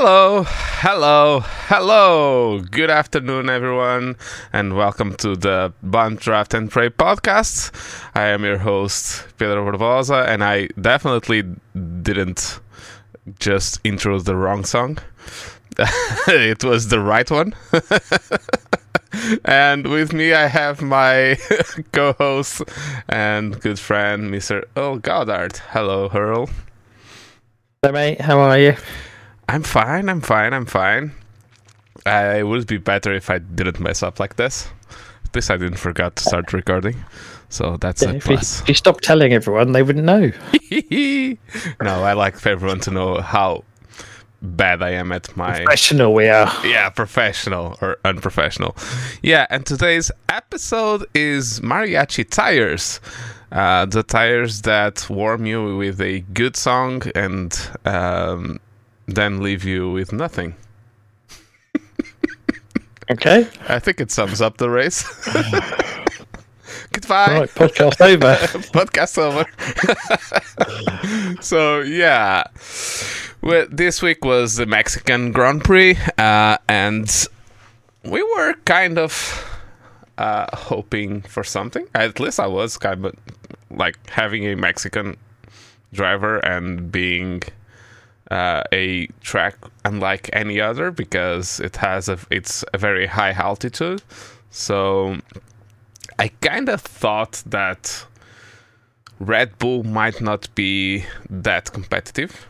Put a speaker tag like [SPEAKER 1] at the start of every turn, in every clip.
[SPEAKER 1] Hello, hello, hello. Good afternoon, everyone, and welcome to the Bump Draft and Pray podcast. I am your host, Pedro Barbosa, and I definitely didn't just intro the wrong song. it was the right one. and with me, I have my co host and good friend, Mr. Earl Goddard. Hello, Earl.
[SPEAKER 2] Hello, mate. How are you?
[SPEAKER 1] I'm fine. I'm fine. I'm fine. I would be better if I didn't mess up like this. At least I didn't forget to start recording, so that's
[SPEAKER 2] Yeah,
[SPEAKER 1] a
[SPEAKER 2] if, you,
[SPEAKER 1] plus.
[SPEAKER 2] if you stop telling everyone, they wouldn't know.
[SPEAKER 1] no, I like for everyone to know how bad I am at my
[SPEAKER 2] Professional we are.
[SPEAKER 1] yeah professional or unprofessional. Yeah, and today's episode is mariachi tires. Uh, the tires that warm you with a good song and um, then leave you with nothing.
[SPEAKER 2] Okay.
[SPEAKER 1] I think it sums up the race. Goodbye.
[SPEAKER 2] Right. Podcast over.
[SPEAKER 1] Podcast over. so yeah, well, this week was the Mexican Grand Prix, uh, and we were kind of uh, hoping for something. At least I was kind of like having a Mexican driver and being uh, a track unlike any other because it has a it's a very high altitude. So I kind of thought that Red Bull might not be that competitive,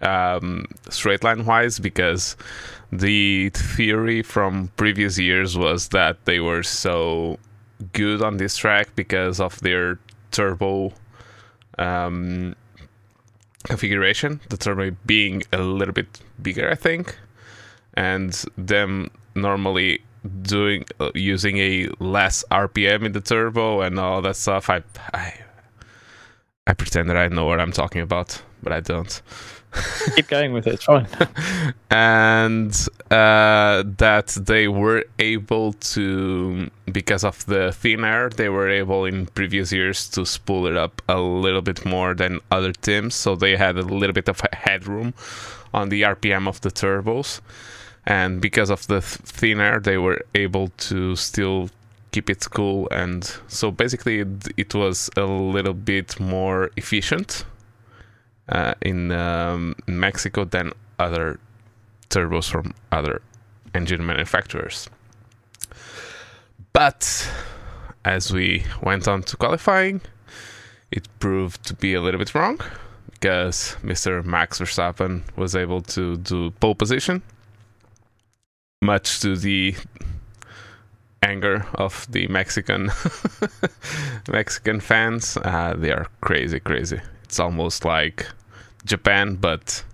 [SPEAKER 1] um, straight line wise, because the theory from previous years was that they were so good on this track because of their turbo um, configuration, the turbo being a little bit bigger, I think, and them normally doing uh, using a less RPM in the turbo and all that stuff. I I I pretend that I know what I'm talking about, but I don't.
[SPEAKER 2] Keep going with it. It's fine.
[SPEAKER 1] and uh, that they were able to, because of the thin air, they were able in previous years to spool it up a little bit more than other teams. So they had a little bit of headroom on the RPM of the turbos. And because of the th- thin air, they were able to still keep it cool. And so basically, it, it was a little bit more efficient uh, in um, Mexico than other turbos from other engine manufacturers. But as we went on to qualifying, it proved to be a little bit wrong because Mr. Max Verstappen was able to do pole position, much to the anger of the Mexican Mexican fans. Uh, they are crazy, crazy. It's almost like Japan, but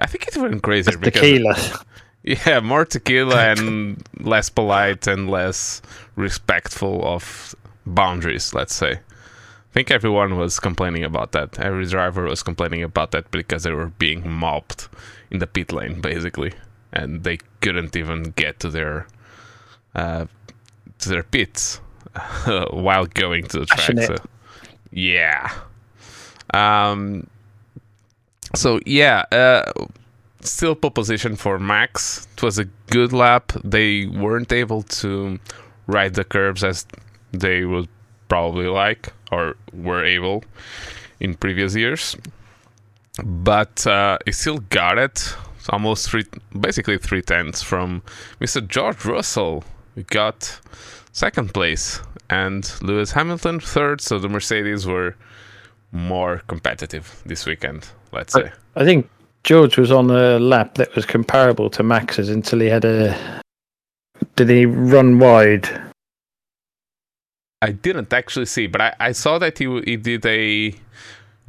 [SPEAKER 1] I think it's even crazier because
[SPEAKER 2] Tequila.
[SPEAKER 1] yeah, more tequila and less polite and less respectful of boundaries. Let's say. I think everyone was complaining about that. Every driver was complaining about that because they were being mobbed in the pit lane, basically, and they couldn't even get to their uh, to their pits while going to the track. So, yeah. Um. So yeah, uh, still pole position for Max. It was a good lap. They weren't able to ride the curves as they would probably like or were able in previous years, but uh, he still got it. Almost three, basically three tenths from Mr. George Russell. We got second place and Lewis Hamilton third. So the Mercedes were more competitive this weekend. Let's say.
[SPEAKER 2] I think George was on a lap that was comparable to Max's until he had a. Did he run wide?
[SPEAKER 1] I didn't actually see, but I, I saw that he he did a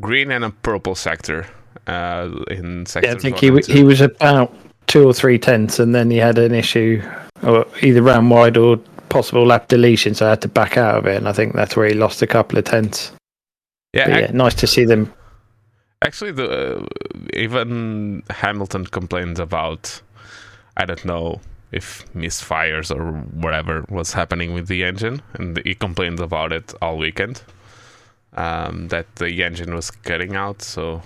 [SPEAKER 1] green and a purple sector uh, in sector.
[SPEAKER 2] Yeah, I think he he was about two or three tenths, and then he had an issue, or either ran wide or possible lap deletion, so I had to back out of it, and I think that's where he lost a couple of tenths.
[SPEAKER 1] yeah, ac-
[SPEAKER 2] yeah, nice to see them.
[SPEAKER 1] actually, the uh, even Hamilton complained about I don't know if misfires or whatever was happening with the engine, and he complained about it all weekend. Um, that the engine was cutting out, so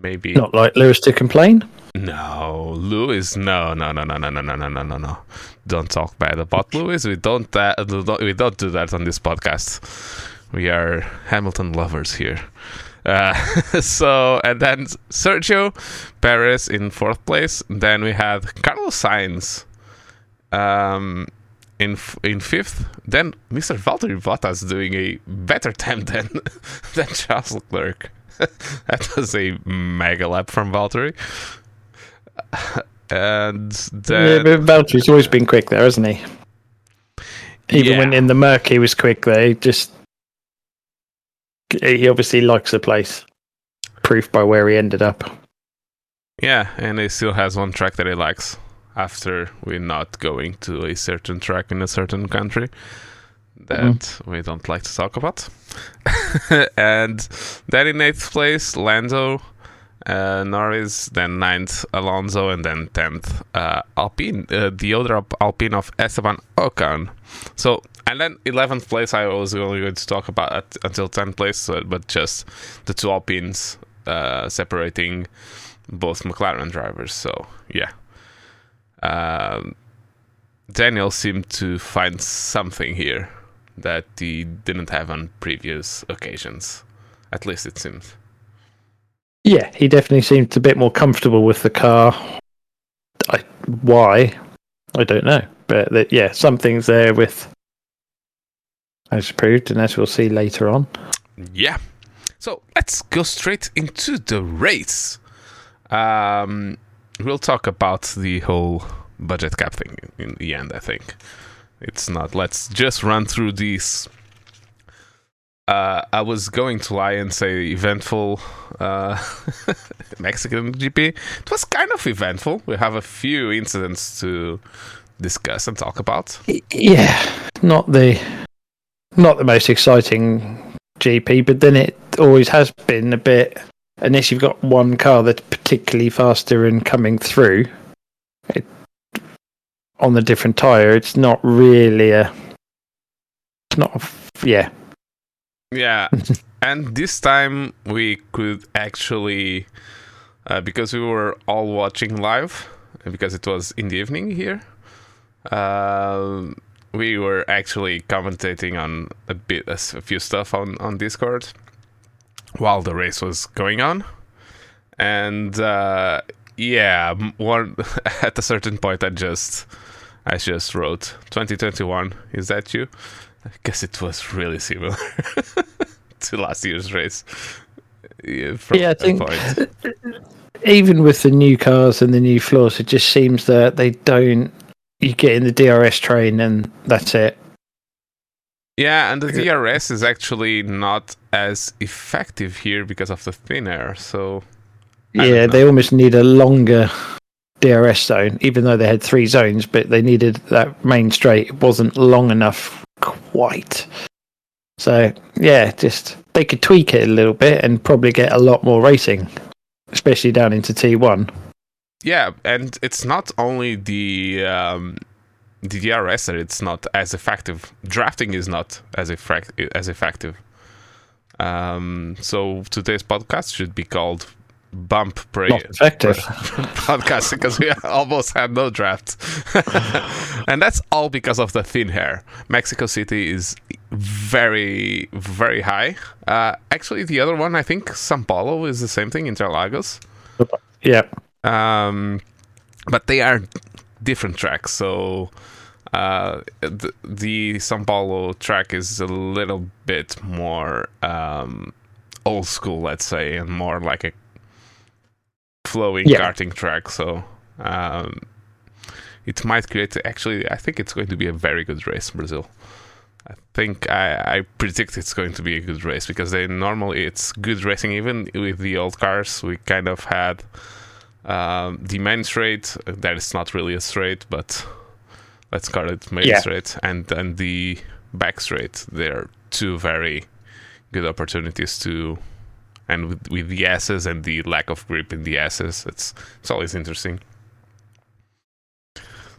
[SPEAKER 1] maybe
[SPEAKER 2] Not like Lewis to complain.
[SPEAKER 1] no Lewis. No, no, no, no, no, no, no, no, no, no, no. Don't talk bad about Lewis. We don't. Uh, we don't do that on this podcast. We are Hamilton lovers here. Uh, so and then Sergio Perez in fourth place. Then we had Carlos Sainz um, in in fifth. Then Mr. Valtteri Bottas doing a better time than than Charles Leclerc. that was a mega lap from Valtteri. And
[SPEAKER 2] Yeah,
[SPEAKER 1] then
[SPEAKER 2] but Valtteri's always been quick there, hasn't he? Even
[SPEAKER 1] Yeah.
[SPEAKER 2] when in the Merc he was quick there. He just he obviously likes the place. Proof by where he ended up.
[SPEAKER 1] Yeah, and he still has one track that he likes after we're not going to a certain track in a certain country that we don't like to talk about. and then in eighth place, Lando, uh, Norris, then ninth, Alonso, and then tenth, uh, Alpine, uh, the other Alp- Alpine of Esteban Ocon. So, and then 11th place, I was only going to talk about at, until 10th place, so, but just the two Alpines uh, separating both McLaren drivers. So yeah, um, Daniel seemed to find something here that he didn't have on previous occasions. At least it seems.
[SPEAKER 2] Yeah, he definitely seemed a bit more comfortable with the car. I, why? I don't know. But that, yeah, something's there with as proved, and as we'll see later on.
[SPEAKER 1] Yeah. So let's go straight into the race. Um, we'll talk about the whole budget cap thing in the end. I think it's not. Let's just run through these. Uh, I was going to lie and say eventful uh, Mexican GP. It was kind of eventful. We have a few incidents to discuss and talk about.
[SPEAKER 2] Yeah, not the not the most exciting GP, but then it always has been a bit. Unless you've got one car that's particularly faster and coming through on the different tire, it's not really a. It's not. A, yeah,
[SPEAKER 1] Yeah, and this time we could actually, uh, because we were all watching live, because it was in the evening here, uh, we were actually commentating on a bit, a few stuff on on Discord while the race was going on, and uh, yeah, one at a certain point I just I just wrote 2021. Is that you? I guess it was really similar to last year's race. Yeah, from
[SPEAKER 2] Yeah, I think-
[SPEAKER 1] point.
[SPEAKER 2] even with the new cars and the new floors, it just seems that they don't. You get in the DRS train and that's it.
[SPEAKER 1] Yeah, and the DRS is actually not as effective here because of the thin air. So
[SPEAKER 2] Yeah, they almost need a longer DRS zone, even though they had three zones, but they needed that main straight. It wasn't long enough quite. So, yeah, just they could tweak it a little bit and probably get a lot more racing, especially down into T1.
[SPEAKER 1] yeah, and it's not only the um, the DRS that it's not as effective. Drafting is not as effect- as effective. Um, so today's podcast should be called Bump.
[SPEAKER 2] Not effective.
[SPEAKER 1] podcast because we almost had no draft. and that's all because of the thin hair. Mexico City is very, very high. Uh, actually, the other one, I think Sao Paulo is the same thing, Interlagos.
[SPEAKER 2] Yeah.
[SPEAKER 1] Um, but they are different tracks. So uh, the, the Sao Paulo track is a little bit more um, old school, let's say, and more like a flowing
[SPEAKER 2] Yeah.
[SPEAKER 1] karting track. So um, it might create. Actually, I think it's going to be a very good race, Brazil. I think I, I predict it's going to be a good race because they normally it's good racing even with the old cars. We kind of had um, the main straight that is not really a straight, but let's call it main
[SPEAKER 2] Yeah.
[SPEAKER 1] straight, and then the back straight. They're two very good opportunities to, and with, with the S's and the lack of grip in the S's, it's it's always interesting.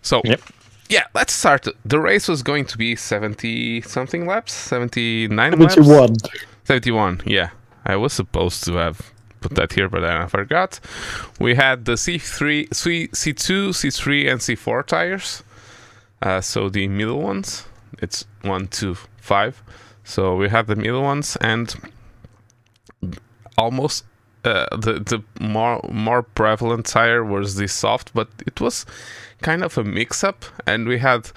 [SPEAKER 1] So
[SPEAKER 2] Yep.
[SPEAKER 1] yeah, let's start. The race was going to be seventy something laps, seventy nine laps.
[SPEAKER 2] 71.
[SPEAKER 1] 71, yeah. I was supposed to have put that here, but then I forgot. We had the C3, C, C2, C3, and C4 tires. Uh, so the middle ones, it's one, two, five. So we have the middle ones, and almost uh, the the more more prevalent tire was the soft, but it was kind of a mix up, and we had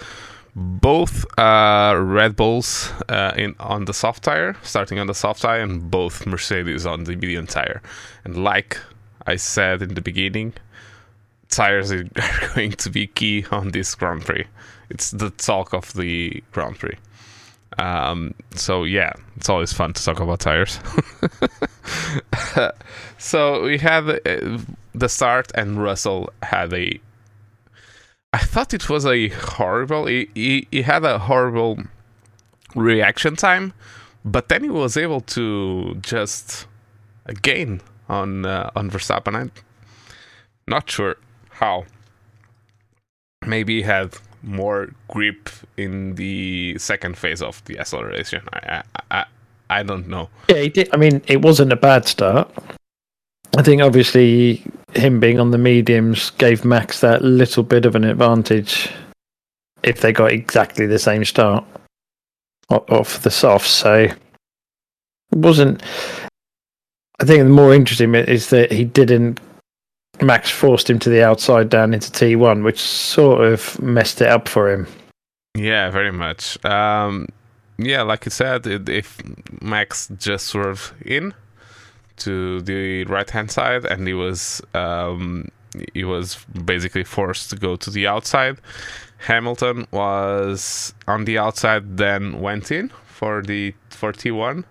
[SPEAKER 1] both uh, Red Bulls uh, in on the soft tire, starting on the soft tire, and both Mercedes on the medium tire. And like I said in the beginning, tires are going to be key on this Grand Prix. It's the talk of the Grand Prix. Um, so yeah, it's always fun to talk about tires. so we had uh, the start, and Russell had a. I thought it was a horrible. He, he, he had a horrible reaction time, but then he was able to just gain on uh, on Verstappen. I'm not sure how. Maybe he had more grip in the second phase of the acceleration. I, I, I, don't know.
[SPEAKER 2] Yeah, he did. I mean, it wasn't a bad start. I think obviously him being on the mediums gave Max that little bit of an advantage if they got exactly the same start off the softs. So it wasn't. I think the more interesting bit is that he didn't Max forced him to the outside down into T1, which sort of messed it up for him.
[SPEAKER 1] Yeah, very much. Um, yeah, like you said, if Max just swerved in to the right hand side and he was um, he was basically forced to go to the outside. Hamilton was on the outside, then went in for the for T1.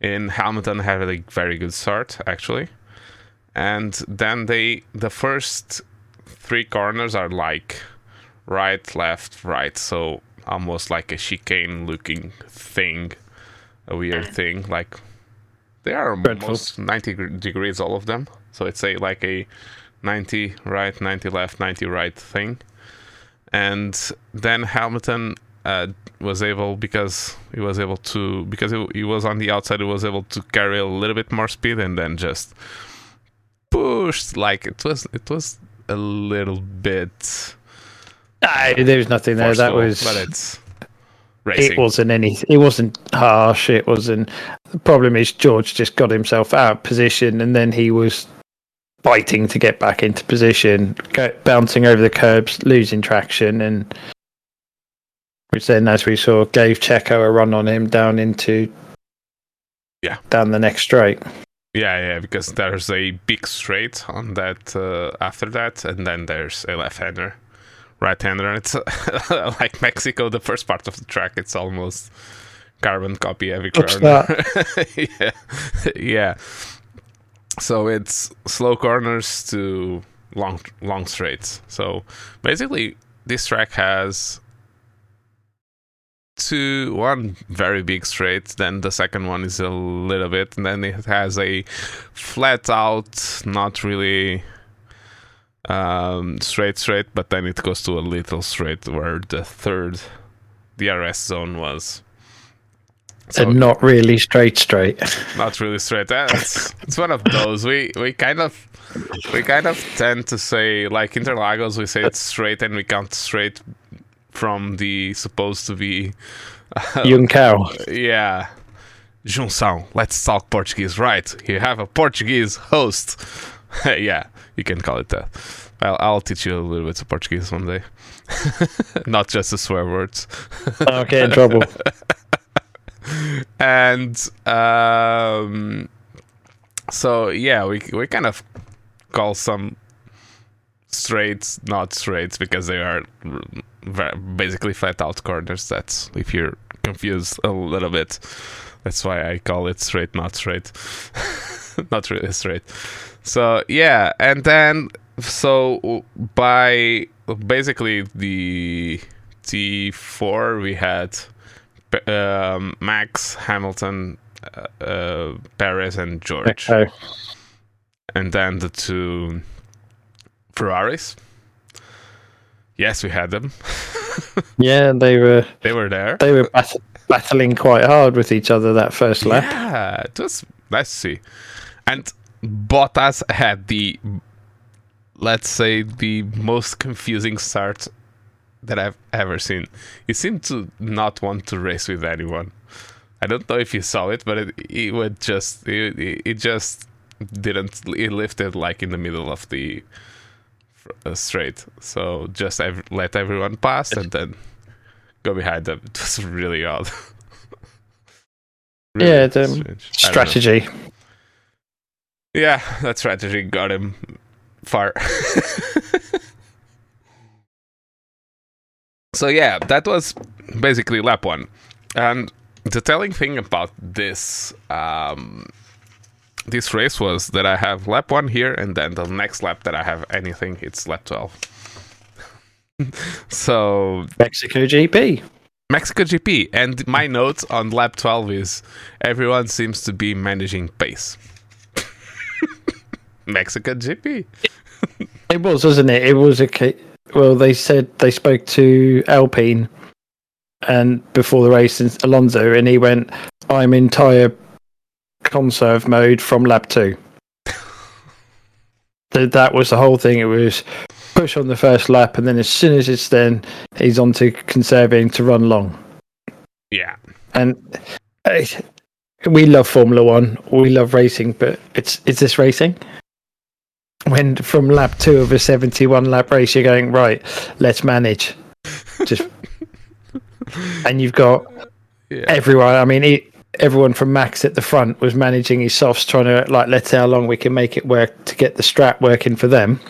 [SPEAKER 1] And Hamilton had a very good start actually and then they the first three corners are like right left right. So almost like a chicane looking thing a weird thing. Like they are
[SPEAKER 2] Dreadful.
[SPEAKER 1] almost 90 degrees all of them. So it's a like a 90 right 90 left 90 right thing. And then hamilton uh, was able because he was able to because he, he was on the outside he was able to carry a little bit more speed and then just pushed like it was it was a little bit
[SPEAKER 2] uh, there was nothing there. That was
[SPEAKER 1] but it's racing.
[SPEAKER 2] it wasn't any it wasn't harsh it wasn't the problem is george just got himself out of position and then he was fighting to get back into position go, bouncing over the curbs losing traction and which then as we saw gave checo a run on him down into
[SPEAKER 1] yeah.
[SPEAKER 2] down the next straight
[SPEAKER 1] yeah, yeah, because there's a big straight on that uh, after that, and then there's a left-hander, right-hander, and it's uh, like Mexico. The first part of the track, it's almost carbon copy every corner. yeah, yeah. So it's slow corners to long long straights. So basically, this track has two one very big straight then the second one is a little bit and then it has a flat out not really um, straight straight but then it goes to a little straight where the third DRS zone was.
[SPEAKER 2] So and not really straight straight.
[SPEAKER 1] Not really straight. It's, it's one of those. We we kind of we kind of tend to say like interlagos we say it's straight and we count straight from the supposed to be
[SPEAKER 2] uh, cow.
[SPEAKER 1] Yeah. Junção, let's talk Portuguese, right? You have a Portuguese host. yeah, you can call it that. I'll, I'll teach you a little bit of Portuguese one day. Not just the swear words.
[SPEAKER 2] okay, in trouble.
[SPEAKER 1] and um, so yeah, we we kind of call some straights not straights because they are basically flat out corners. That's if you're confused a little bit. That's why I call it straight, not straight, not really straight. So yeah, and then so by basically the T4 we had um, Max, Hamilton, uh, uh, Perez, and George,
[SPEAKER 2] okay.
[SPEAKER 1] and then the two Ferraris. Yes, we had them.
[SPEAKER 2] yeah, they were.
[SPEAKER 1] They were there.
[SPEAKER 2] They were bat- battling quite hard with each other that first lap.
[SPEAKER 1] Yeah, it was nice to see. And Bottas had the, let's say, the most confusing start that I've ever seen. He seemed to not want to race with anyone. I don't know if you saw it, but it, it would just it, it just didn't it lifted like in the middle of the straight. So just ev- let everyone pass and then go behind them. It was really odd.
[SPEAKER 2] really yeah, the strange. strategy.
[SPEAKER 1] Yeah, that strategy got him far. so yeah, that was basically lap one, and the telling thing about this um, this race was that I have lap one here, and then the next lap that I have anything, it's lap twelve. so
[SPEAKER 2] Mexico GP.
[SPEAKER 1] Mexico GP, and my notes on lap twelve is everyone seems to be managing pace. Mexico GP.
[SPEAKER 2] it was, wasn't it? It was a. Well, they said they spoke to Alpine and before the race, in Alonso, and he went, "I'm in tire conserve mode from lap two. that that was the whole thing. It was push on the first lap, and then as soon as it's then, he's on to conserving to run long.
[SPEAKER 1] Yeah,
[SPEAKER 2] and uh, we love Formula One, we love racing, but it's is this racing? When from lap two of a seventy-one lap race, you're going right. Let's manage. Just and you've got yeah. everyone. I mean, everyone from Max at the front was managing his softs, trying to like let's see how long we can make it work to get the strap working for them.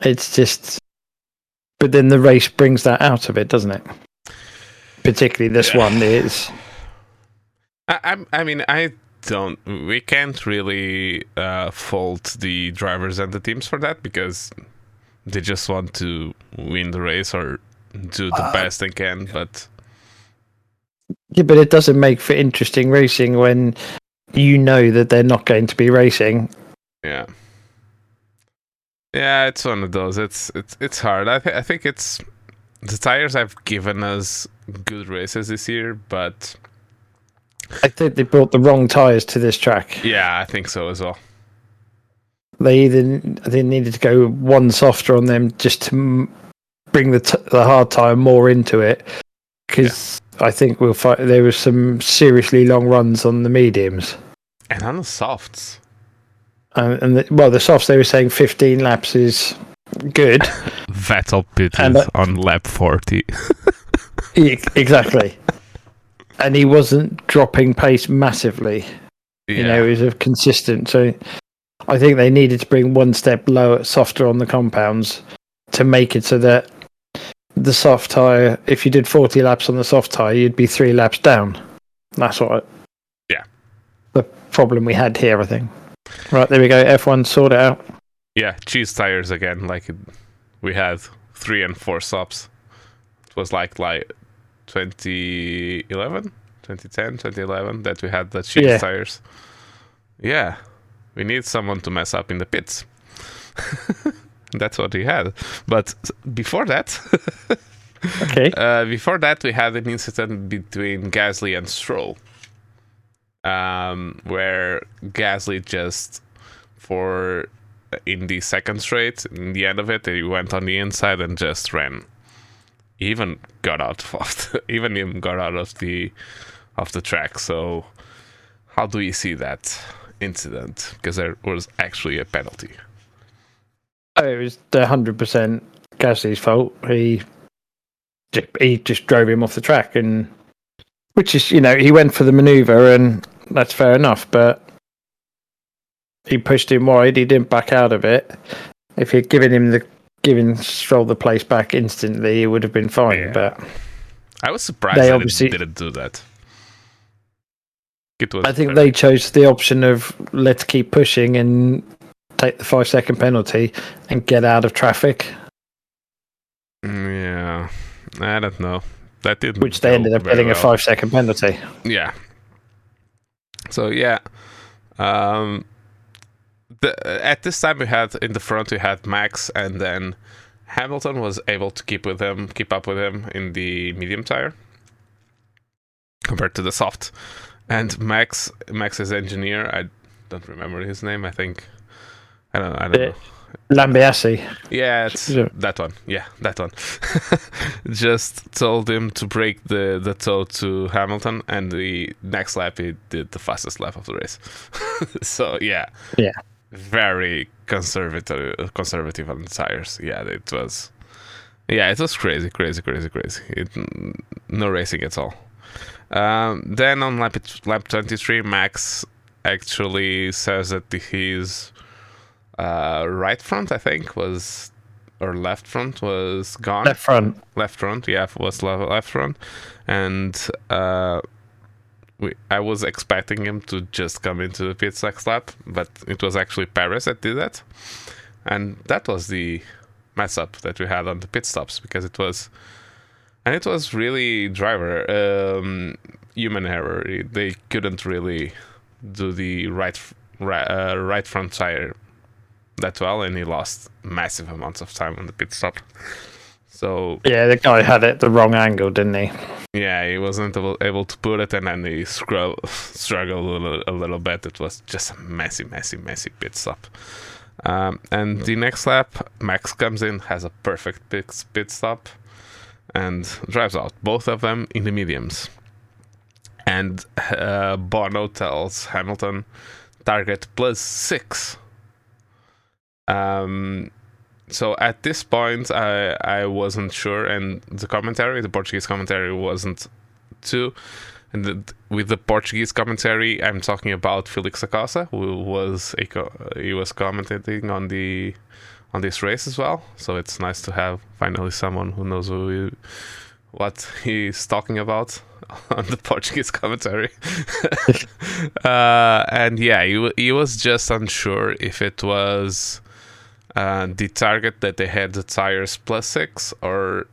[SPEAKER 2] It's just, but then the race brings that out of it, doesn't it? Particularly this yeah. one is.
[SPEAKER 1] I, I mean, I don't. We can't really uh, fault the drivers and the teams for that because they just want to win the race or do the uh, best they can, but
[SPEAKER 2] yeah, but it doesn't make for interesting racing when you know that they're not going to be racing.
[SPEAKER 1] Yeah, yeah, it's one of those. It's it's it's hard. I th- I think it's the tires have given us good races this year, but
[SPEAKER 2] I think they brought the wrong tires to this track.
[SPEAKER 1] Yeah, I think so as well.
[SPEAKER 2] They either they needed to go one softer on them just to bring the t- the hard tire more into it because. I think we'll find there was some seriously long runs on the mediums
[SPEAKER 1] and on the softs.
[SPEAKER 2] Um, and the, well, the softs they were saying 15 laps is good.
[SPEAKER 1] Vettel pitted uh, on lap 40.
[SPEAKER 2] exactly. And he wasn't dropping pace massively. Yeah. You know, he was a consistent. So I think they needed to bring one step lower, softer on the compounds to make it so that the soft tire, if you did 40 laps on the soft tire, you'd be three laps down. That's what. I,
[SPEAKER 1] yeah.
[SPEAKER 2] The problem we had here, I think. Right, there we go. F1 sort it out.
[SPEAKER 1] Yeah, cheese tires again. Like we had three and four stops. It was like like 2011, 2010, 2011 that we had the cheese yeah. tires. Yeah, we need someone to mess up in the pits. That's what we had. But before that,
[SPEAKER 2] okay.
[SPEAKER 1] Uh, before that, we had an incident between Gasly and Stroll, um, where Gasly just for in the second straight, in the end of it, he went on the inside and just ran. He even got out of the, even even got out of the of the track. So, how do you see that incident? Because there was actually a penalty.
[SPEAKER 2] It was hundred percent Gasly's fault. He he just drove him off the track, and which is you know he went for the maneuver, and that's fair enough. But he pushed him wide. He didn't back out of it. If he'd given him the given Stroll the place back instantly, it would have been fine. Yeah. But
[SPEAKER 1] I was surprised they obviously didn't do that.
[SPEAKER 2] I think they chose the option of let's keep pushing and take the five second penalty and get out of traffic.
[SPEAKER 1] Mm, yeah, I don't know. That did
[SPEAKER 2] which they ended up getting well. a five second penalty.
[SPEAKER 1] Yeah. So yeah, um, the, at this time we had in the front we had Max, and then Hamilton was able to keep with him, keep up with him in the medium tire compared to the soft. And Max, Max's engineer, I don't remember his name. I think I don't know. I don't
[SPEAKER 2] Yeah.
[SPEAKER 1] know.
[SPEAKER 2] Lambiase.
[SPEAKER 1] Yeah, it's that one. Yeah, that one. Just told him to break the the toe to Hamilton, and the next lap he did the fastest lap of the race. so yeah,
[SPEAKER 2] Yeah.
[SPEAKER 1] very conservative conservative on the tires. Yeah, it was. Yeah, it was crazy, crazy, crazy, crazy. It, no racing at all. Um, then on lap lap twenty three, Max actually says that his uh, right front, I think, was or left front was gone.
[SPEAKER 2] Left front.
[SPEAKER 1] Left front, yeah, was le- left front, and uh, we, I was expecting him to just come into the pit next lap, but it was actually Perez that did that, and that was the mess up that we had on the pit stops because it was, and it was really driver um, human error. They couldn't really do the right right, uh, right front tire that well, and he lost massive amounts of time on the pit stop. So
[SPEAKER 2] Yeah, the guy had it the wrong angle, didn't he?
[SPEAKER 1] yeah, he wasn't able, able to put it, and then he scrub, struggled a little, a little bit. It was just a messy, messy, messy pit stop. Um, and the next lap, Max comes in, has a perfect pit, pit stop, and drives out both of them in the mediums. And uh, Bono tells Hamilton, target plus six. Um, so at this point, I I wasn't sure, and the commentary, the Portuguese commentary, wasn't too. And the, with the Portuguese commentary, I'm talking about Felix da Costa, who was a he was commentating on the on this race as well. So it's nice to have finally someone who knows who he, what he's talking about on the Portuguese commentary. uh, and yeah, he, he was just unsure if it was uh, the target that they had the tires plus six or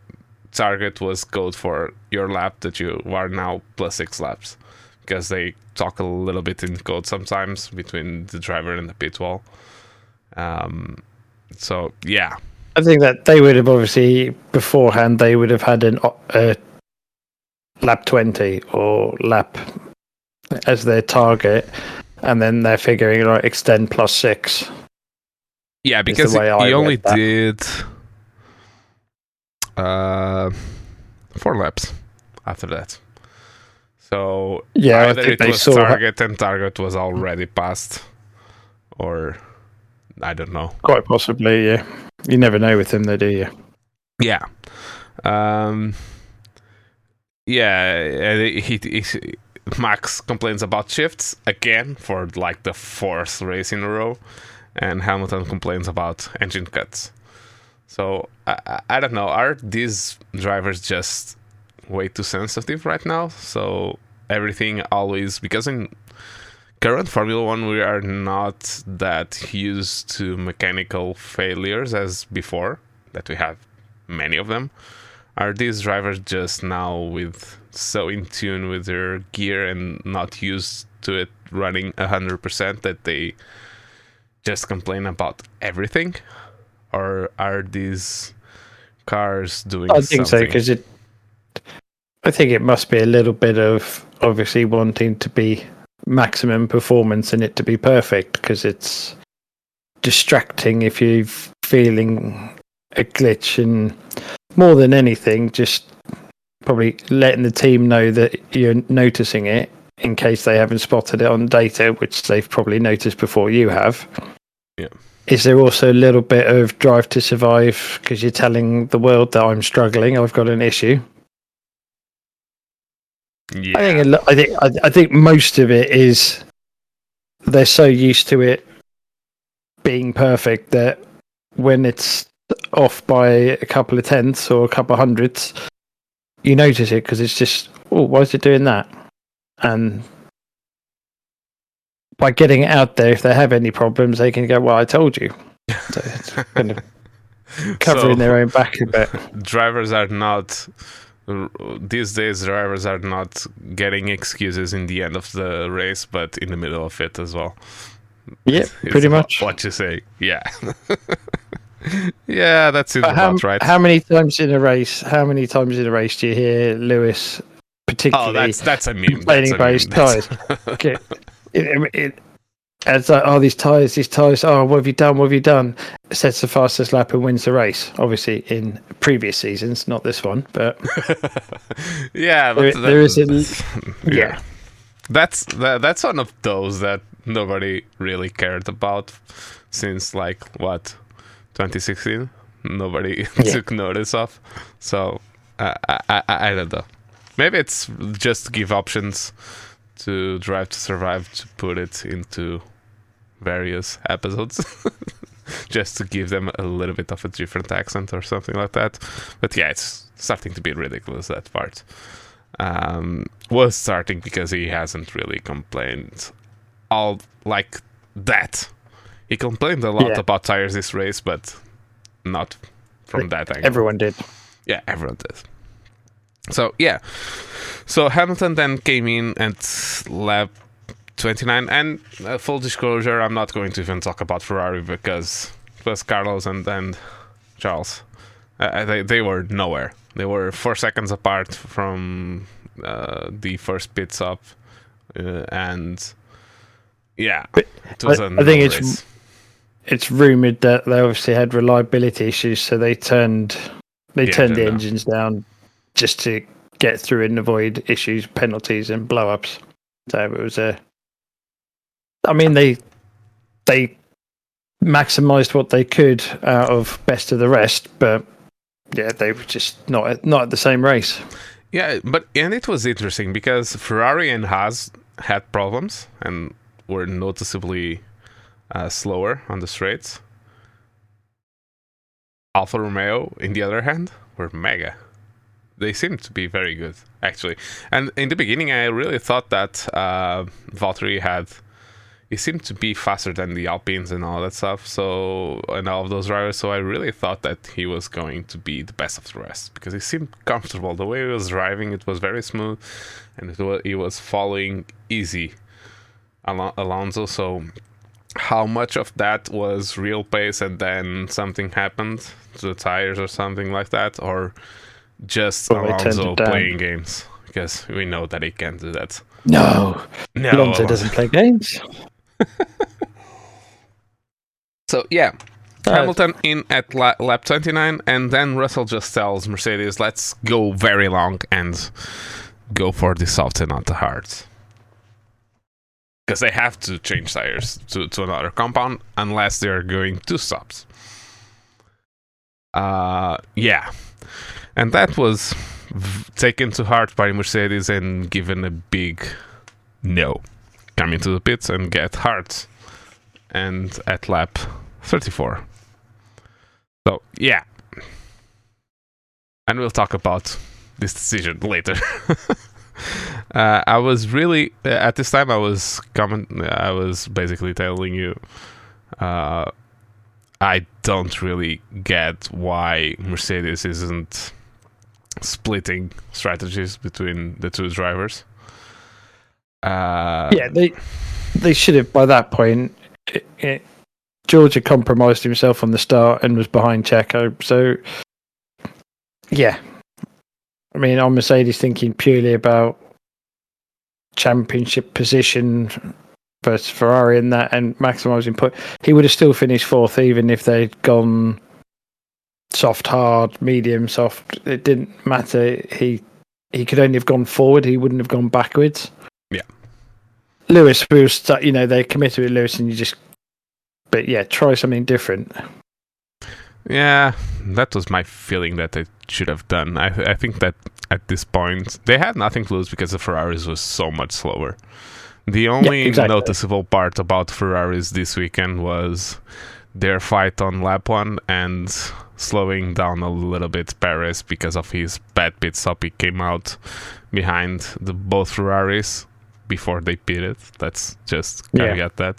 [SPEAKER 1] target was code for your lap that you are now plus six laps because they talk a little bit in code sometimes between the driver and the pit wall. Um, so yeah,
[SPEAKER 2] I think that they would have obviously beforehand they would have had an uh, lap twenty or lap as their target, and then they're figuring like extend plus six.
[SPEAKER 1] Yeah, because he, he only
[SPEAKER 2] that.
[SPEAKER 1] did uh, four laps after that. So
[SPEAKER 2] Yeah,
[SPEAKER 1] either it was target and target was already passed, or I don't know.
[SPEAKER 2] Quite possibly, yeah. You never know with them, though, do you?
[SPEAKER 1] Yeah. Um, yeah, he, he, he- Max complains about shifts again for like the fourth race in a row, and Hamilton complains about engine cuts. So I, I- don't know. Are these drivers just way too sensitive right now? So everything always because in current Formula One we are not that used to mechanical failures as before that we have many of them. Are these drivers just now with so in tune with their gear and not used to it running hundred percent that they just complain about everything, or are these cars doing?
[SPEAKER 2] I think so
[SPEAKER 1] something?
[SPEAKER 2] because it. I think it must be a little bit of obviously wanting to be maximum performance and it to be perfect because it's distracting if you're feeling a glitch and more than anything, just probably letting the team know that you're noticing it in case they haven't spotted it on data, which they've probably noticed before you have.
[SPEAKER 1] Yeah.
[SPEAKER 2] Is there also a little bit of drive to survive because you're telling the world that I'm struggling, I've got an issue?
[SPEAKER 1] yeah,
[SPEAKER 2] I think I think I, I think most of it is they're so used to it being perfect that when it's off by a couple of tenths or a couple of hundredths, you notice it because it's just oh, why is it doing that? And by getting it out there, if they have any problems, they can go, "Well, I told you." So it's kind of covering
[SPEAKER 1] So-
[SPEAKER 2] their own back a bit.
[SPEAKER 1] drivers are not these days drivers are not getting excuses in the end of the race but in the middle of it as well
[SPEAKER 2] Yeah, pretty much.
[SPEAKER 1] what you say yeah yeah that's it
[SPEAKER 2] how,
[SPEAKER 1] about right
[SPEAKER 2] how many times in a race? How many times in a race do you hear Lewis,
[SPEAKER 1] oh
[SPEAKER 2] particularly
[SPEAKER 1] that's that's a meme
[SPEAKER 2] complaining
[SPEAKER 1] that's a
[SPEAKER 2] about his
[SPEAKER 1] meme. That's-
[SPEAKER 2] tyres? Okay. It, it, it's like, oh, these tyres, these tyres. Oh, what have you done? What have you done? Sets the fastest lap and wins the race. Obviously, in previous seasons, not this one, but
[SPEAKER 1] yeah,
[SPEAKER 2] there, there is a
[SPEAKER 1] yeah.
[SPEAKER 2] yeah.
[SPEAKER 1] That's that, that's one of those that nobody really cared about since like what 2016. Nobody
[SPEAKER 2] Yeah.
[SPEAKER 1] took notice of. So uh, I, I I don't know. Maybe it's just give options to Drive to Survive to put it into various episodes. just to give them a little bit of a different accent or something like that. But yeah, it's starting to be ridiculous that part. Um, was starting because he hasn't really complained all like that. He complained a lot
[SPEAKER 2] Yeah.
[SPEAKER 1] about tires this race, but not from that angle.
[SPEAKER 2] Everyone did.
[SPEAKER 1] Yeah, everyone did. So yeah, so Hamilton then came in at lap 29, and uh, full disclosure, I'm not going to even talk about Ferrari because it was Carlos and then Charles. Uh, they they were nowhere. They were four seconds apart from uh, the first pit stop, uh, and yeah, it was
[SPEAKER 2] I- I think it's-
[SPEAKER 1] race.
[SPEAKER 2] It's rumored that they obviously had reliability issues, so they turned they
[SPEAKER 1] Yeah,
[SPEAKER 2] turned the engines down just to get through and avoid issues, penalties, and blow ups. So it was a. I mean, they they maximized what they could out of best of the rest, but yeah, they were just not at, not at the same race.
[SPEAKER 1] Yeah, but and it was interesting because Ferrari and Haas had problems and were noticeably uh, slower on the straights. Alfa Romeo, in the other hand, were mega. They seemed to be very good, actually. And in the beginning, I really thought that uh, Valtteri had. He seemed to be faster than the Alpines and all that stuff. So and all of those drivers. So I really thought that he was going to be the best of the rest because he seemed comfortable. The way he was driving, it was very smooth, and it was, he was following easy Alon- Alonso. So how much of that was real pace and then something happened to the tires or something like that, or just
[SPEAKER 2] Or
[SPEAKER 1] Alonso
[SPEAKER 2] it down.
[SPEAKER 1] playing games? Because we know that he can't do that.
[SPEAKER 2] No,
[SPEAKER 1] No,
[SPEAKER 2] Alonso doesn't play games.
[SPEAKER 1] So yeah,
[SPEAKER 2] Uh,
[SPEAKER 1] Hamilton in at la- lap 29, and then Russell just tells Mercedes, "Let's go very long and go for the soft and not the hard." Because they have to change tires to, to another compound unless they're going two stops. Uh, yeah, and that was taken to heart by Mercedes and given a big no. Come into the pits and get hard. And at lap 34. So, yeah. And we'll talk about this decision later. uh, I was really uh, at this time. I was comment. I was basically telling you. Uh, I don't really get why Mercedes isn't splitting strategies between the two drivers. Uh,
[SPEAKER 2] yeah, they they should have by that point. It, it, George had compromised himself on the start and was behind Checo, so yeah. I mean, on Mercedes thinking purely about championship position versus Ferrari and that, and maximising put, he would have still finished fourth even if they'd gone soft, hard, medium, soft. It didn't matter. He he could only have gone forward. He wouldn't have gone backwards.
[SPEAKER 1] Yeah.
[SPEAKER 2] Lewis was, stu- you know, they committed with Lewis, and you just, but yeah, try something different.
[SPEAKER 1] Yeah, that was my feeling that they should have done. I, I think that at this point they had nothing to lose because the Ferraris was so much slower. The only
[SPEAKER 2] exactly.
[SPEAKER 1] noticeable part about Ferraris this weekend was their fight on lap one and slowing down a little bit Perez because of his bad pit stop. He came out behind the both Ferraris before they pitted. Let's just
[SPEAKER 2] Yeah.
[SPEAKER 1] caveat that.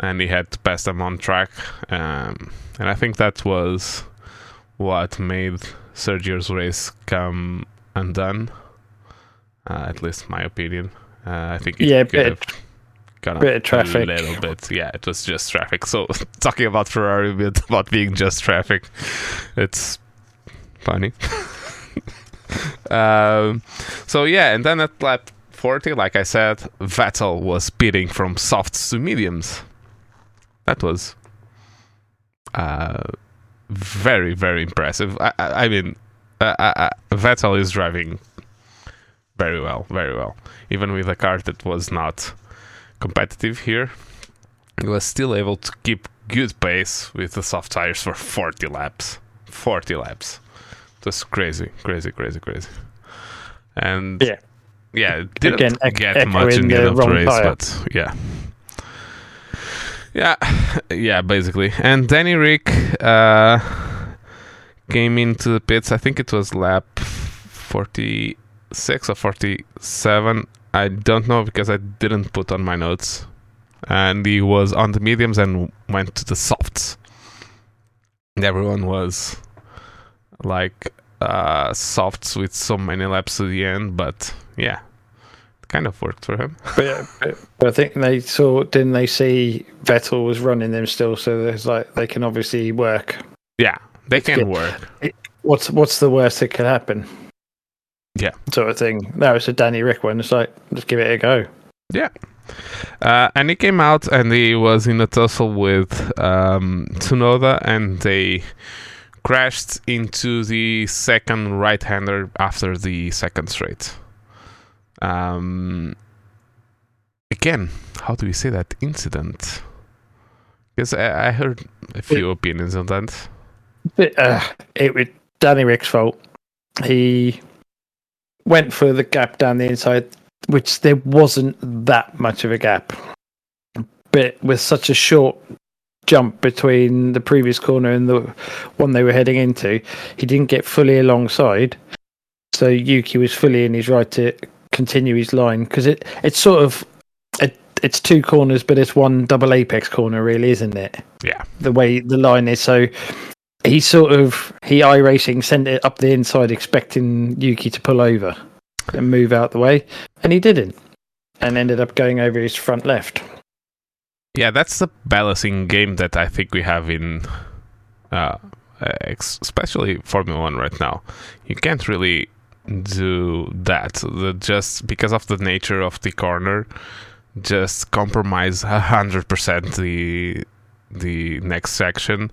[SPEAKER 1] And he had to pass them on track. Um, and I think that was what made Sergio's race come undone. Uh, at least my opinion. Uh, I think it
[SPEAKER 2] Yeah,
[SPEAKER 1] could have gone
[SPEAKER 2] bit of
[SPEAKER 1] a little bit. Yeah, it was just traffic. So talking about Ferrari bit about being just traffic, it's funny. um, so yeah, and then at lap 40, like I said, Vettel was speeding from softs to mediums. That was uh, very, very impressive. I, I, I mean, uh, uh, Vettel is driving very well, very well. Even with a car that was not competitive here, he was still able to keep good pace with the soft tires for 40 laps. 40 laps. Was crazy, crazy, crazy, crazy. And
[SPEAKER 2] Yeah.
[SPEAKER 1] yeah, it didn't
[SPEAKER 2] Again, ec-
[SPEAKER 1] get much in the
[SPEAKER 2] the
[SPEAKER 1] race,
[SPEAKER 2] tyre.
[SPEAKER 1] but yeah. Yeah, yeah, basically. And Danny Rick uh, came into the pits. I think it was lap 46 or 47. I don't know because I didn't put on my notes. And he was on the mediums and went to the softs. And everyone was like uh, softs with so many laps to the end, but yeah, it kind of worked for him.
[SPEAKER 2] But, but, but I think they saw, didn't they see Vettel was running them still? So there's like they can obviously work.
[SPEAKER 1] Yeah, they can work.
[SPEAKER 2] What's what's the worst that could happen?
[SPEAKER 1] Yeah.
[SPEAKER 2] sort of thing. That was a Danny Rick one. It's like just give it a go. Yeah.
[SPEAKER 1] Uh, and he came out and he was in a tussle with um, Tsunoda, and they crashed into the second right-hander after the second straight. Um, again, how do we say that incident? Because I, I heard a few opinions on that.
[SPEAKER 2] But, uh, it was Danny Rick's fault. He went for the gap down the inside, which there wasn't that much of a gap. But with such a short jump between the previous corner and the one they were heading into, he didn't get fully alongside. So Yuki was fully in his right to continue his line because it it's sort of it, it's two corners, but it's one double apex corner, really, isn't it?
[SPEAKER 1] Yeah.
[SPEAKER 2] the way the line is. So he sort of he iRacing sent it up the inside, expecting Yuki to pull over and move out the way, and he didn't, and ended up going over his front left.
[SPEAKER 1] Yeah, that's the balancing game that I think we have in, uh, especially Formula One right now. You can't really do that. The, just because of the nature of the corner, just compromise hundred percent the the next section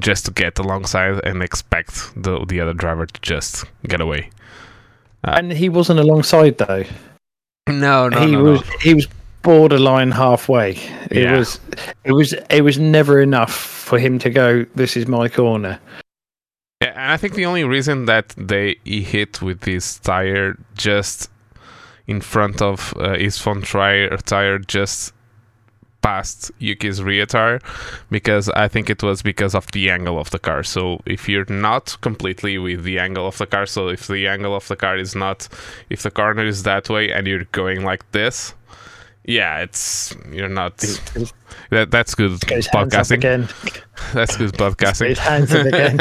[SPEAKER 1] just to get alongside and expect the the other driver to just get away. Uh,
[SPEAKER 2] And he wasn't alongside though.
[SPEAKER 1] No, no,
[SPEAKER 2] he
[SPEAKER 1] no,
[SPEAKER 2] was
[SPEAKER 1] no.
[SPEAKER 2] he was borderline halfway. It
[SPEAKER 1] Yeah.
[SPEAKER 2] was it was it was never enough for him to go. This is my corner.
[SPEAKER 1] Yeah, and I think the only reason that they he hit with his tire just in front of uh, his front tire, tire just past Yuki's rear tire, because I think it was because of the angle of the car. So if you're not completely with the angle of the car, so if the angle of the car is not, if the corner is that way and you're going like this, yeah, it's you're not. That that's good
[SPEAKER 2] Get his hands up
[SPEAKER 1] podcasting.
[SPEAKER 2] again.
[SPEAKER 1] That's good podcasting.
[SPEAKER 2] Hands up again.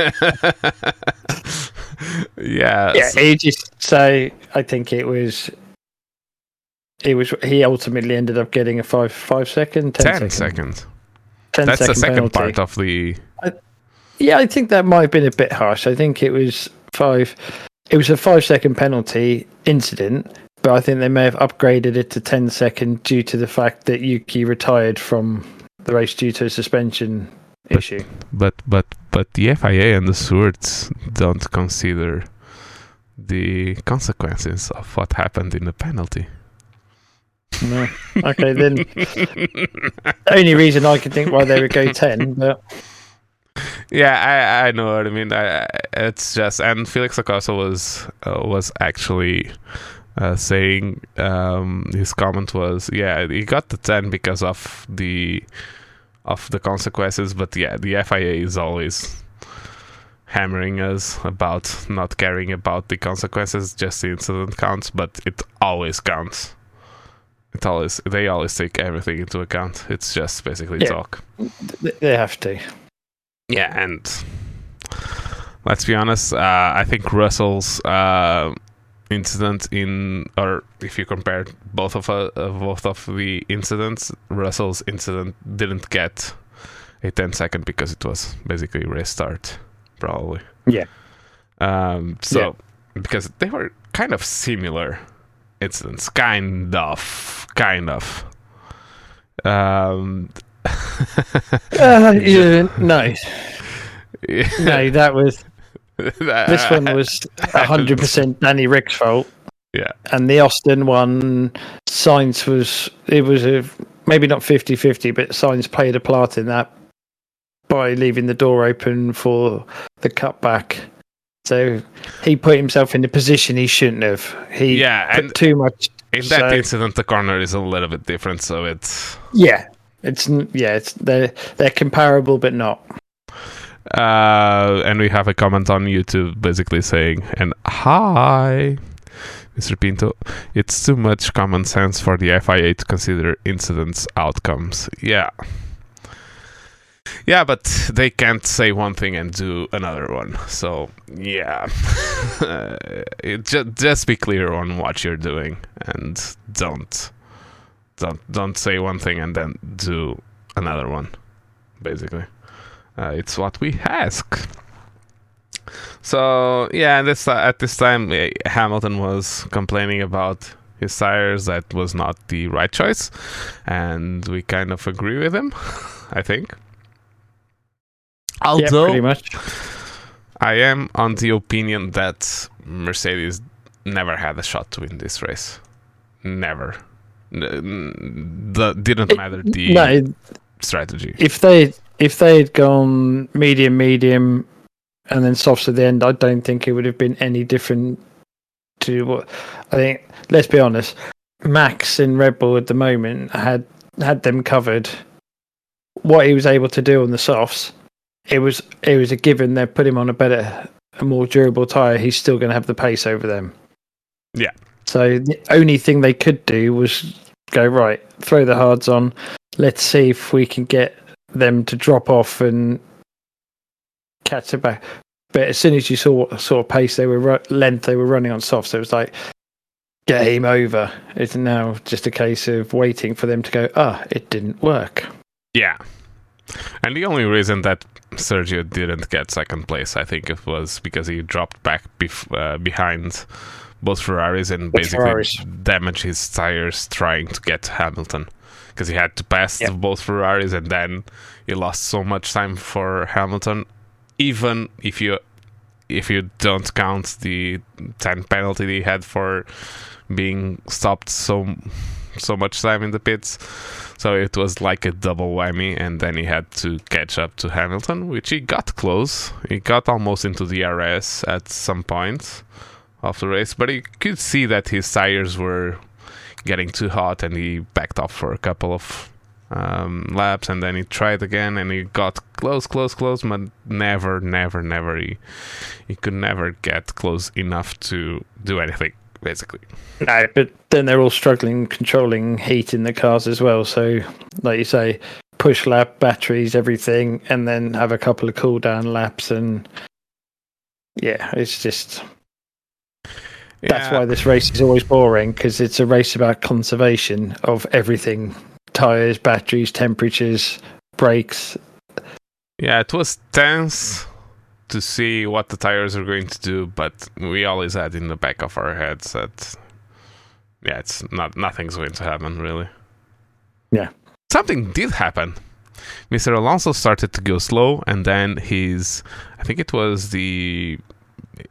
[SPEAKER 1] yeah.
[SPEAKER 2] Yeah, he just so I think it was. It was. He ultimately ended up getting a five five second, ten,
[SPEAKER 1] 10
[SPEAKER 2] second,
[SPEAKER 1] seconds.
[SPEAKER 2] 10
[SPEAKER 1] That's the second
[SPEAKER 2] second penalty.
[SPEAKER 1] part of the.
[SPEAKER 2] Yeah, I think that might have been a bit harsh. I think it was five. It was a five second penalty incident, but I think they may have upgraded it to 10 second due to the fact that Yuki retired from the race due to a suspension
[SPEAKER 1] But-
[SPEAKER 2] issue.
[SPEAKER 1] But but but the FIA and the stewards don't consider the consequences of what happened in the penalty.
[SPEAKER 2] No. Okay, then the only reason I can think why they would go 10, but
[SPEAKER 1] yeah, I I know what I mean. I, I- it's just and Felix da Costa was uh, was actually uh, saying um, his comment was yeah he got the ten because of the of the consequences, but yeah the FIA is always hammering us about not caring about the consequences. Just the incident counts, but it always counts. It always they always take everything into account. It's just basically
[SPEAKER 2] Yeah.
[SPEAKER 1] talk.
[SPEAKER 2] they have to.
[SPEAKER 1] Yeah, and let's be honest, uh, I think Russell's uh, incident in, or if you compare both of uh, both of the incidents, Russell's incident didn't get a 10 second because it was basically restart, probably.
[SPEAKER 2] Yeah.
[SPEAKER 1] Um, so because they were kind of similar incidents, kind of, kind of. Um,
[SPEAKER 2] Uh, yeah, no, no, that was this one was hundred percent Danny Rick's fault.
[SPEAKER 1] Yeah.
[SPEAKER 2] And the Austin one, Sainz was it was a maybe not 50-50, but Sainz played a part in that by leaving the door open for the cutback. So he put himself in a position he shouldn't have. He
[SPEAKER 1] Yeah,
[SPEAKER 2] put too much.
[SPEAKER 1] In that incident, the corner is a little bit different, so it's
[SPEAKER 2] Yeah, it's yeah, it's they're they're comparable but not.
[SPEAKER 1] Uh, and we have a comment on YouTube basically saying, and hi, Mr. Pinto, it's too much common sense for the FIA to consider incidents outcomes. Yeah. Yeah, but they can't say one thing and do another one. So, yeah. uh, just, just be clear on what you're doing and don't don't don't say one thing and then do another one basically. Uh, it's what we ask. So yeah, this uh, at this time eh, Hamilton was complaining about his tires that was not the right choice, and we kind of agree with him. I think.
[SPEAKER 2] Yeah,
[SPEAKER 1] Although
[SPEAKER 2] pretty much.
[SPEAKER 1] I am on the opinion that Mercedes never had a shot to win this race. Never. The didn't matter the
[SPEAKER 2] No,
[SPEAKER 1] strategy.
[SPEAKER 2] if they if they had gone medium, medium, and then softs at the end, I don't think it would have been any different to what I think. Let's be honest, Max in Red Bull at the moment had had them covered. What he was able to do on the softs, it was it was a given. They put him on a better, a more durable tire. He's still going to have the pace over them.
[SPEAKER 1] Yeah.
[SPEAKER 2] So the only thing they could do was go right, throw the hards on. Let's see if we can get them to drop off and catch it back. But as soon as you saw what sort of pace they were ru- length they were running on softs, it was like game over. It's now just a case of waiting for them to go. Ah, it didn't work.
[SPEAKER 1] Yeah. And the only reason that Sergio didn't get second place, I think it was because he dropped back bef- uh, behind both Ferraris and
[SPEAKER 2] Both
[SPEAKER 1] basically
[SPEAKER 2] Ferraris.
[SPEAKER 1] damaged his tires trying to get Hamilton. Because he had to pass
[SPEAKER 2] Yep.
[SPEAKER 1] both Ferraris and then he lost so much time for Hamilton. Even if you if you don't count the 10 penalty he had for being stopped so so much time in the pits. So it was like a double whammy, and then he had to catch up to Hamilton, which he got close. He got almost into the DRS at some point of the race, but he could see that his tires were getting too hot, and he backed off for a couple of um, laps, and then he tried again, and he got close, close, close, but never, never, never. He he could never get close enough to do anything, basically.
[SPEAKER 2] No, but then they're all struggling controlling heat in the cars as well. So, like you say, push lap, batteries, everything, and then have a couple of cool down laps. And yeah, it's just that's why this race is always boring because it's a race about conservation of everything tires, batteries, temperatures, brakes.
[SPEAKER 1] Yeah, it was tense to see what the tires are going to do, but we always had in the back of our heads that yeah, it's not nothing's going to happen really.
[SPEAKER 2] Yeah.
[SPEAKER 1] Something did happen. Mr. Alonso started to go slow and then his I think it was the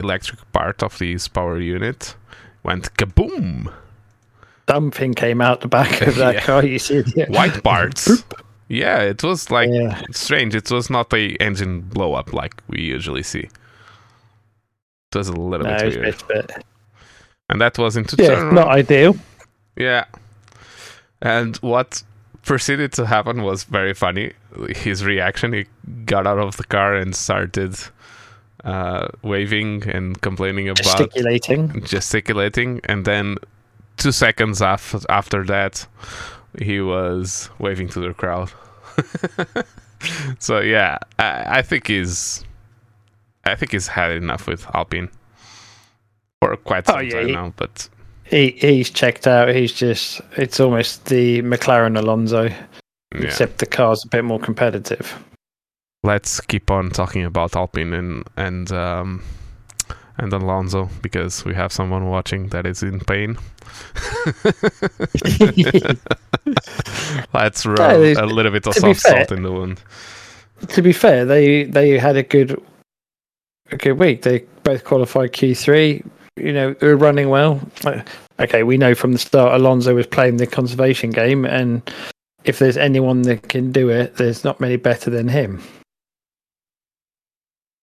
[SPEAKER 1] electric part of his power unit went kaboom.
[SPEAKER 2] Something came out the back of that
[SPEAKER 1] Yeah.
[SPEAKER 2] car. You see, it, yeah.
[SPEAKER 1] White parts. yeah, it was like
[SPEAKER 2] yeah.
[SPEAKER 1] strange. It was not a engine blow up like we usually see. It was a little
[SPEAKER 2] No,
[SPEAKER 1] bit weird,
[SPEAKER 2] bit, bit,
[SPEAKER 1] and that was into
[SPEAKER 2] yeah,
[SPEAKER 1] turn.
[SPEAKER 2] not ideal.
[SPEAKER 1] Yeah, and what proceeded to happen was very funny. His reaction: he got out of the car and started uh, waving and complaining about
[SPEAKER 2] Gesticulating.
[SPEAKER 1] gesticulating, and then two seconds after after that, he was waving to the crowd. so yeah, I, I think he's, I think he's had enough with Alpine for quite some
[SPEAKER 2] Oh, yeah,
[SPEAKER 1] time
[SPEAKER 2] he-
[SPEAKER 1] now. But
[SPEAKER 2] He he's checked out. He's just it's almost the McLaren Alonso,
[SPEAKER 1] yeah,
[SPEAKER 2] except the car's a bit more competitive.
[SPEAKER 1] let's keep on talking about Alpine and and um, and Alonso because we have someone watching that is in pain. Let's rub a little bit of soft salt in the wound.
[SPEAKER 2] to be fair, they they had a good a good week. They both qualified Q three. You know, they were running well. Uh, Okay, we know from the start Alonso was playing the conservation game, and if there's anyone that can do it, there's not many better than him.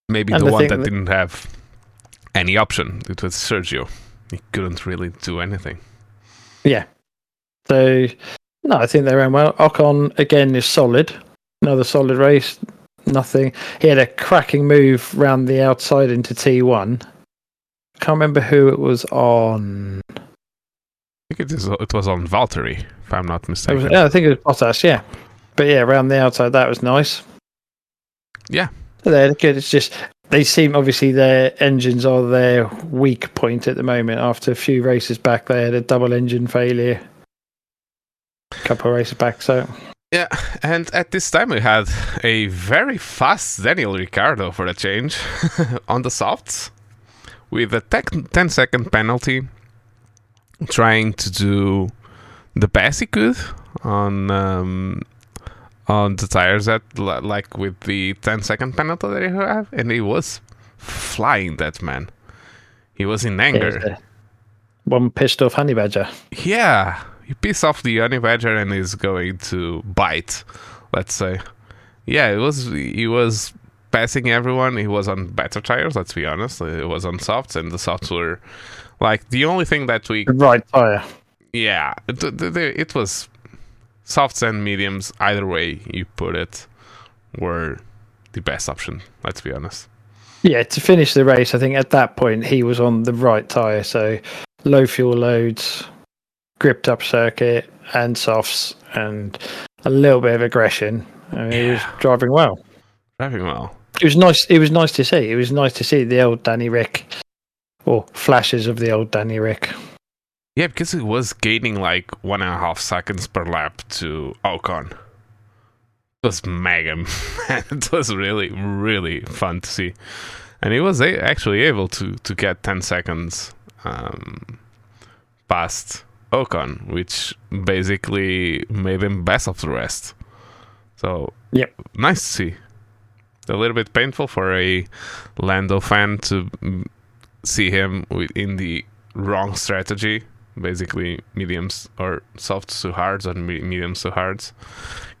[SPEAKER 1] Maybe
[SPEAKER 2] And
[SPEAKER 1] the
[SPEAKER 2] the
[SPEAKER 1] one that
[SPEAKER 2] that-
[SPEAKER 1] didn't have any option. It was Sergio. He couldn't really do anything. Yeah.
[SPEAKER 2] So, no, I think they ran well. Ocon again is solid. Another solid race. Nothing. He had a cracking move round the outside into T1. Can't remember who it was on.
[SPEAKER 1] I think it, is, it was on Valtteri, if I'm not
[SPEAKER 2] It was,
[SPEAKER 1] mistaken.
[SPEAKER 2] yeah, I think it was Bottas, yeah. But yeah, around the outside, that was nice.
[SPEAKER 1] Yeah.
[SPEAKER 2] So They're good. It's just they seem obviously their engines are their weak point at the moment. After a few races back, they had a double engine failure. A couple of races back, so
[SPEAKER 1] Yeah, and at this time we had a very fast Daniel Ricciardo for a change on the softs with a tec- 10 second penalty, trying to do the best he could on um, on the tires that like with the 10 second penalty that he had, and he was flying that man. He was in anger.
[SPEAKER 2] one pissed off honey badger.
[SPEAKER 1] Yeah, you piss off the honey badger and he's going to bite. Let's say, yeah, it was. He was passing everyone. He was on better tires. Let's be honest. It was on softs, and the softs were like the only thing that we.
[SPEAKER 2] The right tire.
[SPEAKER 1] Yeah, it, it was softs and mediums. Either way you put it, were the best option. Let's be honest.
[SPEAKER 2] Yeah, to finish the race, I think at that point he was on the right tire, so low fuel loads, gripped up circuit, and softs, and a little bit of aggression. I mean, He was driving well.
[SPEAKER 1] Driving well.
[SPEAKER 2] It was nice. It was nice to see. It was nice to see the old Danny Rick, or flashes of the old Danny Rick.
[SPEAKER 1] Yeah, because it was gaining like one and a half seconds per lap to Ocon. It was mega. it was really, really fun to see, and he was a- actually able to to get ten seconds um, past Ocon, which basically made him best of the rest. So,
[SPEAKER 2] Yep.
[SPEAKER 1] nice to see. A little bit painful for a Lando fan to mm, see him in the wrong strategy basically mediums or softs to hards or me- mediums to hards.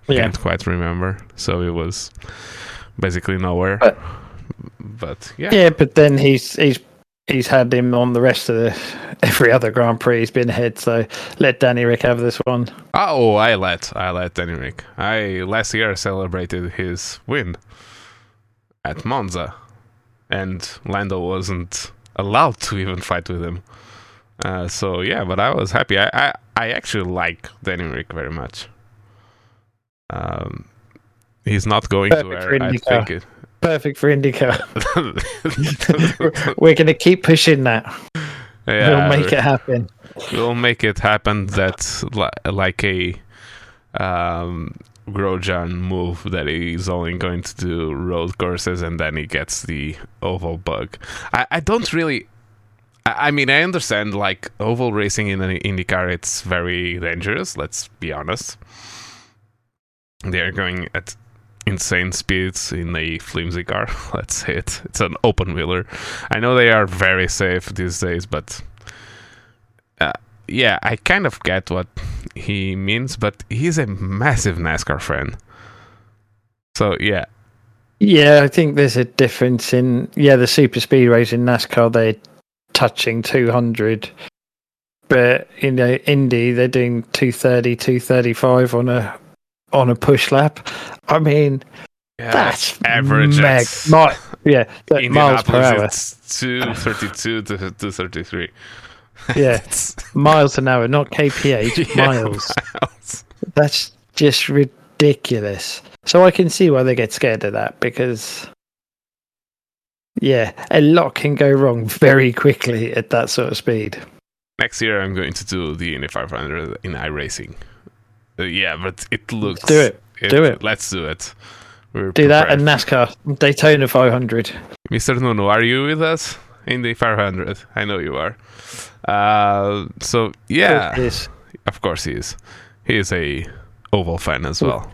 [SPEAKER 2] Yeah.
[SPEAKER 1] Can't quite remember. So it was basically nowhere.
[SPEAKER 2] But-
[SPEAKER 1] But yeah,
[SPEAKER 2] Yeah, but then he's he's he's had him on the rest of the every other Grand Prix. He's been ahead, so let Danny Rick have this one.
[SPEAKER 1] Oh, I let I let Danny Rick. I last year celebrated his win at Monza, and Lando wasn't allowed to even fight with him. Uh, so yeah, but I was happy. I, I, I actually like Danny Rick very much. Um, he's not going to
[SPEAKER 2] Perfect for
[SPEAKER 1] where I think it.
[SPEAKER 2] Perfect for IndyCar. We're going to keep pushing that.
[SPEAKER 1] yeah,
[SPEAKER 2] we'll make it happen.
[SPEAKER 1] we'll make it happen that's li- like a um Grosjean move that he's only going to do road courses and then he gets the oval bug. I, I don't really I mean I understand like oval racing in IndyCar it's very dangerous, let's be honest. They're going at insane speeds in a flimsy car. Let's say it. It's an open wheeler. I know they are very safe these days, but uh, yeah, I kind of get what he means, but he's a massive NASCAR fan. So yeah,
[SPEAKER 2] Yeah, I think there's a difference in yeah the super speedways in NASCAR. They're touching 200, but in the Indy they're doing 230, 235 on a on a push lap. I mean,
[SPEAKER 1] yeah
[SPEAKER 2] that's
[SPEAKER 1] average
[SPEAKER 2] meg- mi- yeah, that miles per hour.
[SPEAKER 1] Two thirty-two to two thirty-three.
[SPEAKER 2] Yeah, miles an hour, not kph, miles. That's just ridiculous. So I can see why they get scared of that because, yeah, a lot can go wrong very quickly at that sort of speed.
[SPEAKER 1] Next year, I'm going to do the Indy 500 in iRacing. Uh, yeah, but it looks.
[SPEAKER 2] do it. Do it.
[SPEAKER 1] Let's do it. We're
[SPEAKER 2] Do that
[SPEAKER 1] prepared.
[SPEAKER 2] and NASCAR Daytona 500.
[SPEAKER 1] Mr. Nuno, are you with us? in the 500. I know you are. Uh, so yeah,
[SPEAKER 2] Yes.
[SPEAKER 1] of course he is. He is a oval fan as well.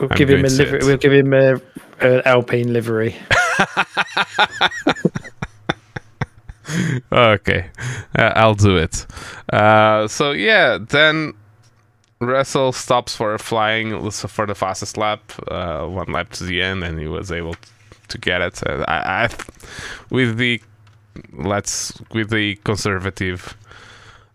[SPEAKER 2] We'll
[SPEAKER 1] I'm
[SPEAKER 2] give him a livery. We'll give him a, an Alpine livery.
[SPEAKER 1] okay, uh, I'll do it. Uh, so yeah, then Russell stops for flying for the fastest lap, uh, one lap to the end, and he was able to get it. I, I, with the let's with the conservative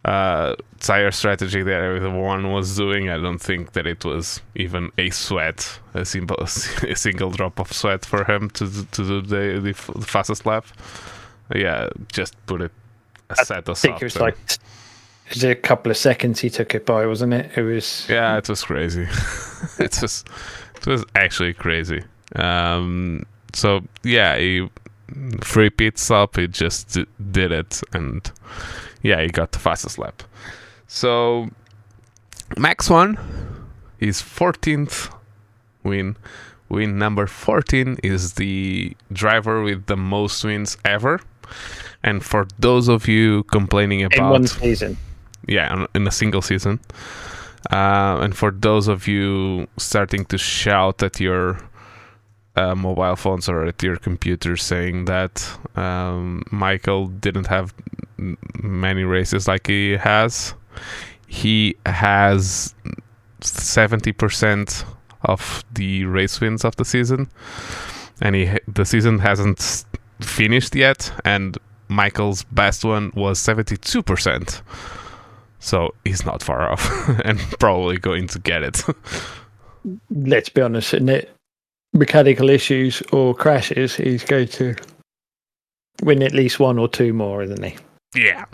[SPEAKER 1] uh, tire strategy that everyone was doing, I don't think that it was even a sweat, a simple, a single drop of sweat for him to to do the, the, f- the fastest lap. Yeah, just put it a set us
[SPEAKER 2] I think it was
[SPEAKER 1] and-
[SPEAKER 2] like it was a couple of seconds he took it by, wasn't it? It was
[SPEAKER 1] yeah, it was crazy. it was it was actually crazy. Um, so yeah, he free pit stop. He just d- did it, and yeah, he got the fastest lap. So Max won his 14th win. Win number 14 is the driver with the most wins ever. And for those of you complaining about in
[SPEAKER 2] one season.
[SPEAKER 1] yeah in- in a single season uh, and for those of you starting to shout at your uh, mobile phones or at your computer saying that um, michael didn't have many races like he has he has 70% of the race wins of the season and he the season hasn't finished yet and michael's best one was 72% so he's not far off and probably going to get it.
[SPEAKER 2] Let's be honest? Mechanical issues or crashes, he's going to win at least one or two more, isn't he?
[SPEAKER 1] yeah.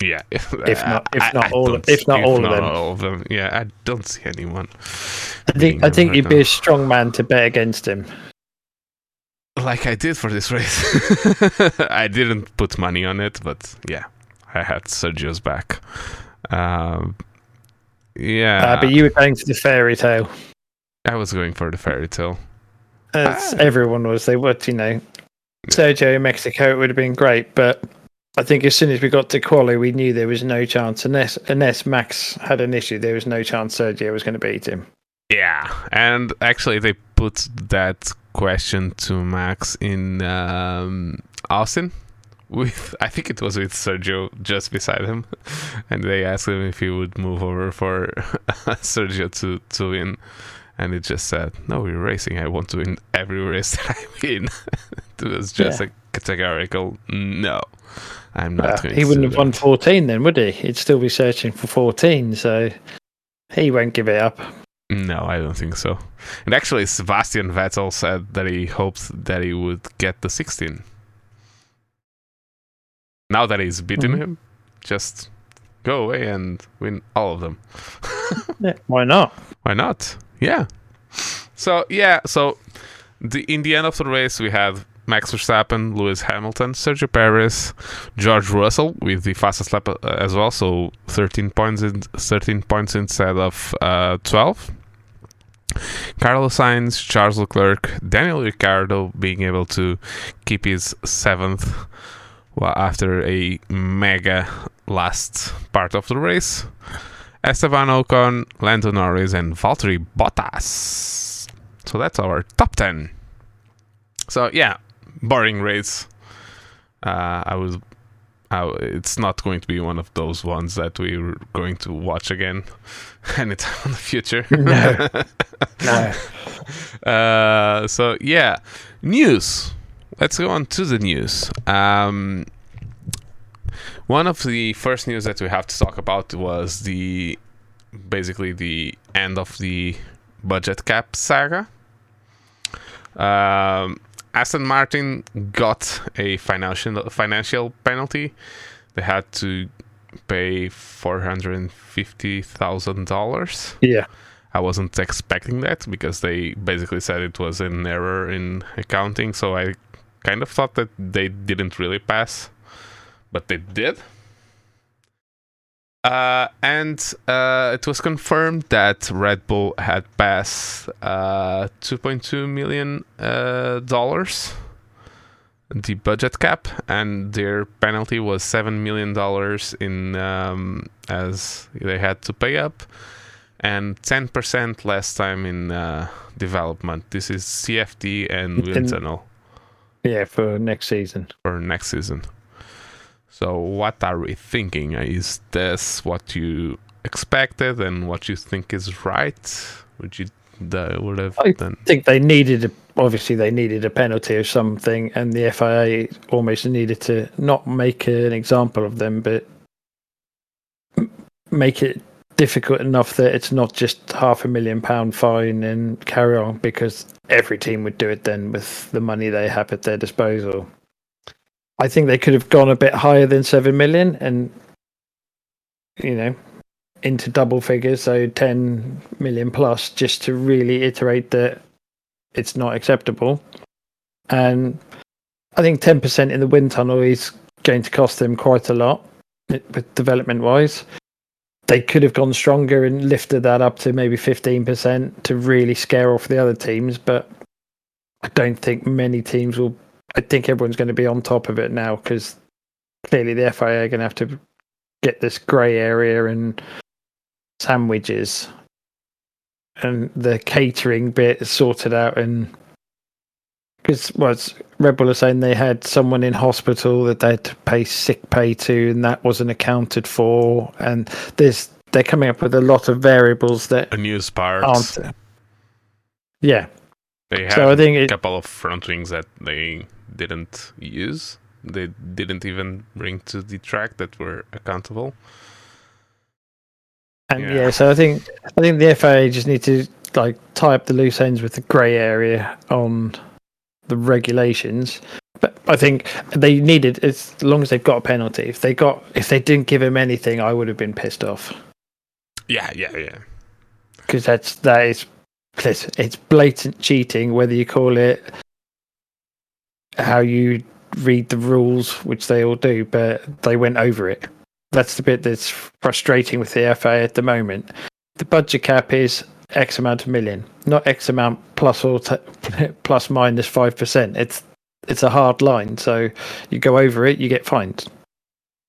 [SPEAKER 1] Yeah.
[SPEAKER 2] If not- if not all-
[SPEAKER 1] don't-
[SPEAKER 2] if not all of them.
[SPEAKER 1] all of them. Yeah, I don't see anyone.
[SPEAKER 2] I think I think
[SPEAKER 1] right
[SPEAKER 2] you'd be a strong man to bet against him.
[SPEAKER 1] Like I did for this race. I didn't put money on it, but yeah, I had Sergio's back. Um, yeah,
[SPEAKER 2] Uh, but you were going to the fairy tale.
[SPEAKER 1] I was going for the fairy tale.
[SPEAKER 2] As
[SPEAKER 1] Ah.
[SPEAKER 2] everyone was, they would, you know. Sergio in Mexico, it would have been great, but I think as soon as we got to quali, we knew there was no chance. Unless unless Max had an issue, there was no chance Sergio was going to beat him.
[SPEAKER 1] Yeah, and actually, they put that question to Max in um, Austin. With I think it was with Sergio just beside him, and they asked him if he would move over for Sergio to to win, and he just said, "No, we're racing. I want to win every race that I win." it was just
[SPEAKER 2] Yeah.
[SPEAKER 1] a categorical no. I'm not
[SPEAKER 2] Uh,
[SPEAKER 1] going.
[SPEAKER 2] he
[SPEAKER 1] to
[SPEAKER 2] wouldn't have won 14 then, would he? He'd still be searching for 14, so he won't give it up.
[SPEAKER 1] No, I don't think so. And actually, Sebastian Vettel said that he hoped that he would get the 16. Now that he's beaten
[SPEAKER 2] Mhm.
[SPEAKER 1] him, just go away and win all of them.
[SPEAKER 2] Yeah, why not?
[SPEAKER 1] Why not? Yeah. So yeah, so the in the end of the race we had Max Verstappen, Lewis Hamilton, Sergio Perez, George Russell with the fastest lap uh, as well, so 13 points in, 13 points instead of uh, 12. Carlos Sainz, Charles Leclerc, Daniel Ricciardo being able to keep his seventh well, after a mega last part of the race. Esteban Ocon, Lando Norris, and Valtteri Bottas. So that's our top 10. So, yeah, boring race. Uh, I was. I, it's not going to be one of those ones that we're going to watch again anytime in the future.
[SPEAKER 2] No. No.
[SPEAKER 1] Uh, so yeah, news. Let's go on to the news. Um, one of the first news that we have to talk about was the basically the end of the budget cap saga. Um, Aston Martin got a financial financial penalty. They had to pay four hundred fifty thousand dollars.
[SPEAKER 2] Yeah.
[SPEAKER 1] I wasn't expecting that because they basically said it was an error in accounting. So I kind of thought that they didn't really pass, but they did. Uh, and uh, it was confirmed that Red Bull had passed uh, 2.2 million uh, dollars the budget cap, and their penalty was seven million dollars in um, as they had to pay up, and ten percent less time in uh, development. This is CFD and tunnel
[SPEAKER 2] Yeah, for next season.
[SPEAKER 1] for next season. So, what are we thinking? Is this what you expected and what you think is right? Would you the, would have
[SPEAKER 2] I
[SPEAKER 1] done?
[SPEAKER 2] think they needed, a, obviously, they needed a penalty or something, and the FIA almost needed to not make an example of them, but make it difficult enough that it's not just half a million pound fine and carry on because every team would do it then with the money they have at their disposal. I think they could have gone a bit higher than 7 million and, you know, into double figures, so 10 million plus, just to really iterate that it's not acceptable. And I think 10% in the wind tunnel is going to cost them quite a lot with development wise. They could have gone stronger and lifted that up to maybe 15% to really scare off the other teams, but I don't think many teams will. I think everyone's going to be on top of it now because clearly the FIA are going to have to get this grey area and sandwiches. And the catering bit sorted out and because was Red Bull are saying they had someone in hospital that they had to pay sick pay to and that wasn't accounted for. And there's they're coming up with a lot of variables that
[SPEAKER 1] Unused parts.
[SPEAKER 2] aren't. Yeah.
[SPEAKER 1] They have
[SPEAKER 2] so I think
[SPEAKER 1] a
[SPEAKER 2] it,
[SPEAKER 1] couple of front wings that they didn't use. They didn't even bring to the track that were accountable.
[SPEAKER 2] And
[SPEAKER 1] Yeah.
[SPEAKER 2] yeah. so I think I think the FIA just need to like tie up the loose ends with the grey area on the regulations. But I think they needed as long as they've got a penalty. If they got if they didn't give him anything, I would have been pissed off
[SPEAKER 1] Yeah, yeah, yeah.
[SPEAKER 2] because that's that is it's, it's blatant cheating. Whether you call it how you read the rules, which they all do, but they went over it. That's the bit that's frustrating with the FIA at the moment. The budget cap is X amount of million, not X amount plus or t- plus minus five percent. It's it's a hard line. So you go over it, you get fined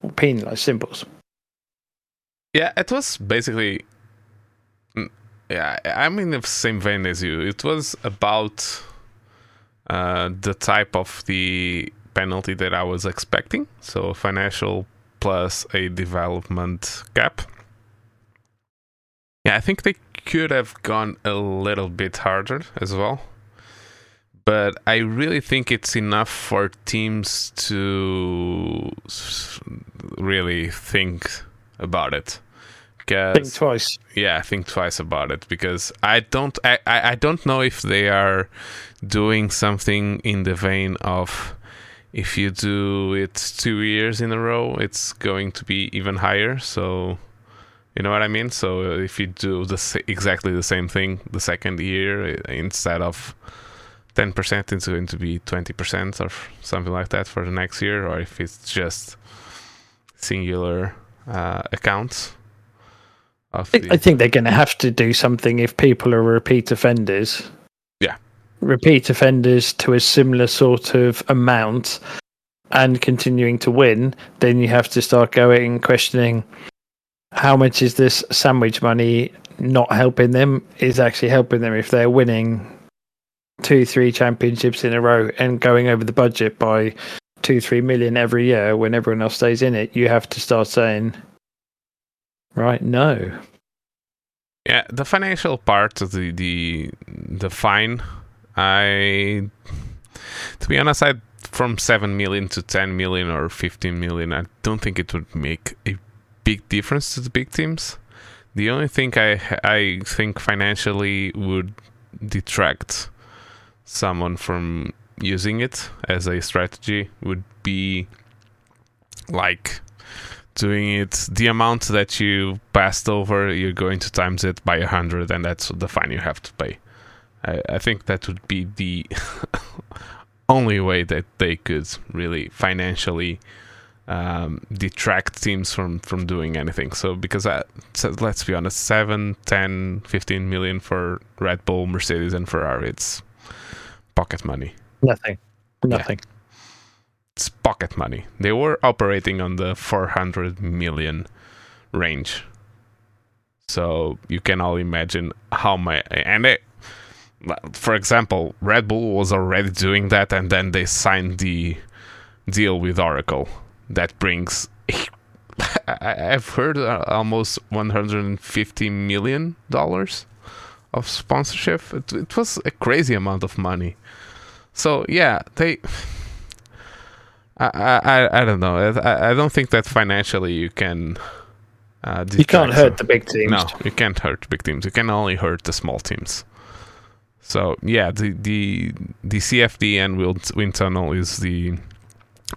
[SPEAKER 2] or penalised. Symbols.
[SPEAKER 1] Yeah, it was basically. mm, Yeah, I'm in the same vein as you. It was about uh, the type of the penalty that I was expecting. So financial plus a development cap. Yeah, I think they could have gone a little bit harder as well. But I really think it's enough for teams to really think about it.
[SPEAKER 2] Think twice.
[SPEAKER 1] yeah, think twice about it because I don't I, I I don't know if they are doing something in the vein of if you do it two years in a row, it's going to be even higher. So you know what I mean. So if you do the exactly the same thing the second year instead of ten percent, it's going to be twenty percent or something like that for the next year, or if it's just singular uh, accounts.
[SPEAKER 2] I,
[SPEAKER 1] the,
[SPEAKER 2] I think they're going to have to do something if people are repeat offenders.
[SPEAKER 1] Yeah.
[SPEAKER 2] Repeat offenders to a similar sort of amount and continuing to win, then you have to start going and questioning how much is this sandwich money not helping them is actually helping them if they're winning two, three championships in a row and going over the budget by two, three million every year when everyone else stays in it, you have to start saying, right, no.
[SPEAKER 1] Yeah, the financial part of the the the fine, I to be honest, I from seven million to ten million or fifteen million, I don't think it would make a big difference to the big teams. The only thing I I think financially would detract someone from using it as a strategy would be like doing it the amount that you passed over you're going to times it by a hundred and that's the fine you have to pay I, I think that would be the only way that they could really financially um, detract teams from from doing anything so because I, so let's be honest 7 10 15 million for red bull mercedes and ferrari it's pocket money
[SPEAKER 2] Nothing. Nothing.
[SPEAKER 1] It's pocket money. They were operating on the 400 million range. So you can all imagine how my and it, for example, Red Bull was already doing that, and then they signed the deal with Oracle that brings. I've heard uh, almost 150 million dollars of sponsorship. It, it was a crazy amount of money. So yeah, they. I, I, I don't know. I, I don't think that financially you can. Uh,
[SPEAKER 2] you can't hurt the big teams.
[SPEAKER 1] No, you can't hurt big teams. You can only hurt the small teams. So yeah, the the the CFD and wind tunnel is the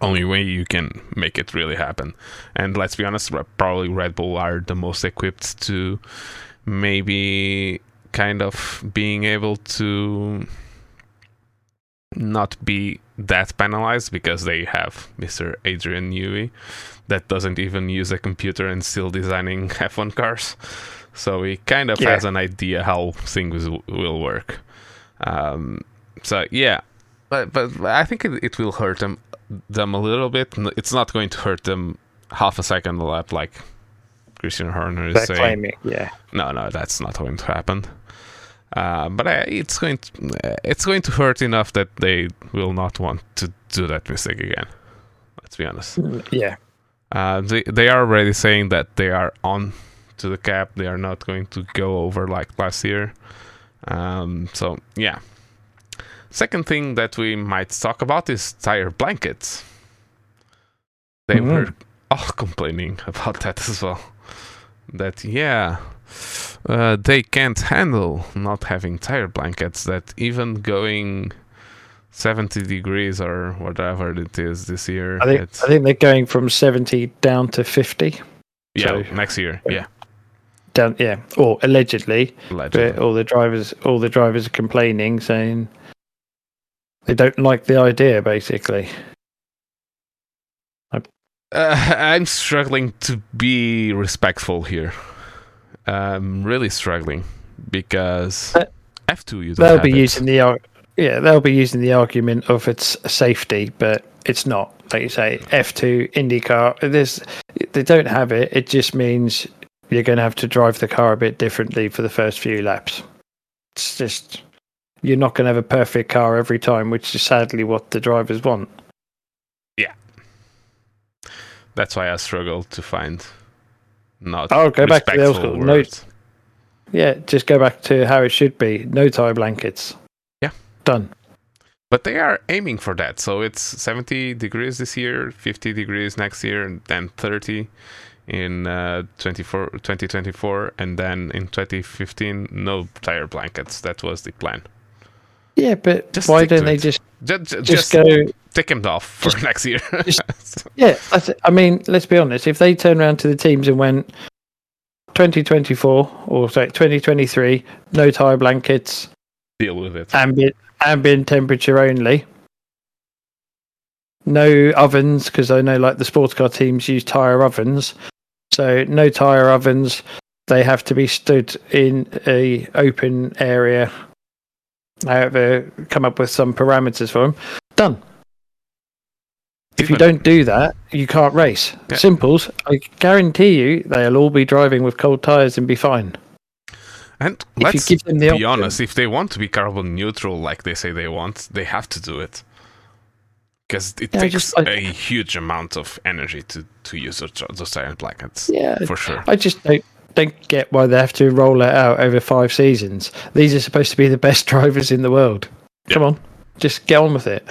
[SPEAKER 1] only way you can make it really happen. And let's be honest, probably Red Bull are the most equipped to maybe kind of being able to not be that penalized because they have Mr. Adrian Newey that doesn't even use a computer and still designing F1 cars. So he kind of yeah. has an idea how things w- will work. Um, so yeah, but but I think it, it will hurt them them a little bit. It's not going to hurt them half a second a lap like Christian Horner is They're saying. Claiming,
[SPEAKER 2] yeah.
[SPEAKER 1] No, no, that's not going to happen. Uh, but uh, it's going to, uh, it's going to hurt enough that they will not want to do that mistake again. Let's be honest.
[SPEAKER 2] Mm, yeah.
[SPEAKER 1] Uh, they they are already saying that they are on to the cap. They are not going to go over like last year. Um, so yeah. Second thing that we might talk about is tire blankets. They mm-hmm. were all complaining about that as well. That yeah, uh, they can't handle not having tire blankets. That even going 70 degrees or whatever it is this year.
[SPEAKER 2] I think, I think they're going from 70 down to 50.
[SPEAKER 1] Yeah, so, next year. Yeah.
[SPEAKER 2] Down, yeah, or allegedly, allegedly. All the drivers, all the drivers are complaining, saying they don't like the idea. Basically,
[SPEAKER 1] uh, I'm struggling to be respectful here. I'm really struggling because uh, F2 you
[SPEAKER 2] they'll be it. using the yeah they'll be using the argument of it's safety, but it's not. Like you say, F2 IndyCar, there's they don't have it. It just means you're going to have to drive the car a bit differently for the first few laps. It's just you're not going to have a perfect car every time, which is sadly what the drivers want.
[SPEAKER 1] Yeah, that's why I struggle to find not
[SPEAKER 2] oh, go back to the old school. No, yeah, just go back to how it should be. No tire blankets.
[SPEAKER 1] Yeah.
[SPEAKER 2] Done.
[SPEAKER 1] But they are aiming for that. So it's 70 degrees this year, 50 degrees next year, and then 30 in uh, 2024. And then in 2015, no tire blankets. That was the plan.
[SPEAKER 2] Yeah, but just why don't they just,
[SPEAKER 1] just, just, just go take him off for just, next year?
[SPEAKER 2] just, yeah, I mean, let's be honest. If they turn around to the teams and went 2024 or say 2023, no tire blankets,
[SPEAKER 1] deal with it.
[SPEAKER 2] Ambient ambient temperature only. No ovens because I know like the sports car teams use tire ovens. So no tire ovens. They have to be stood in a open area I have uh, come up with some parameters for them. Done. If you don't do that, you can't race. Yeah. Simples, I guarantee you, they'll all be driving with cold tires and be fine.
[SPEAKER 1] And if let's be option, honest, if they want to be carbon neutral like they say they want, they have to do it. Because it yeah, takes just, I, a huge amount of energy to, to use those, those tire blankets. Yeah, for sure.
[SPEAKER 2] I just don't don't get why they have to roll it out over five seasons. These are supposed to be the best drivers in the world. Come on, just get on with it.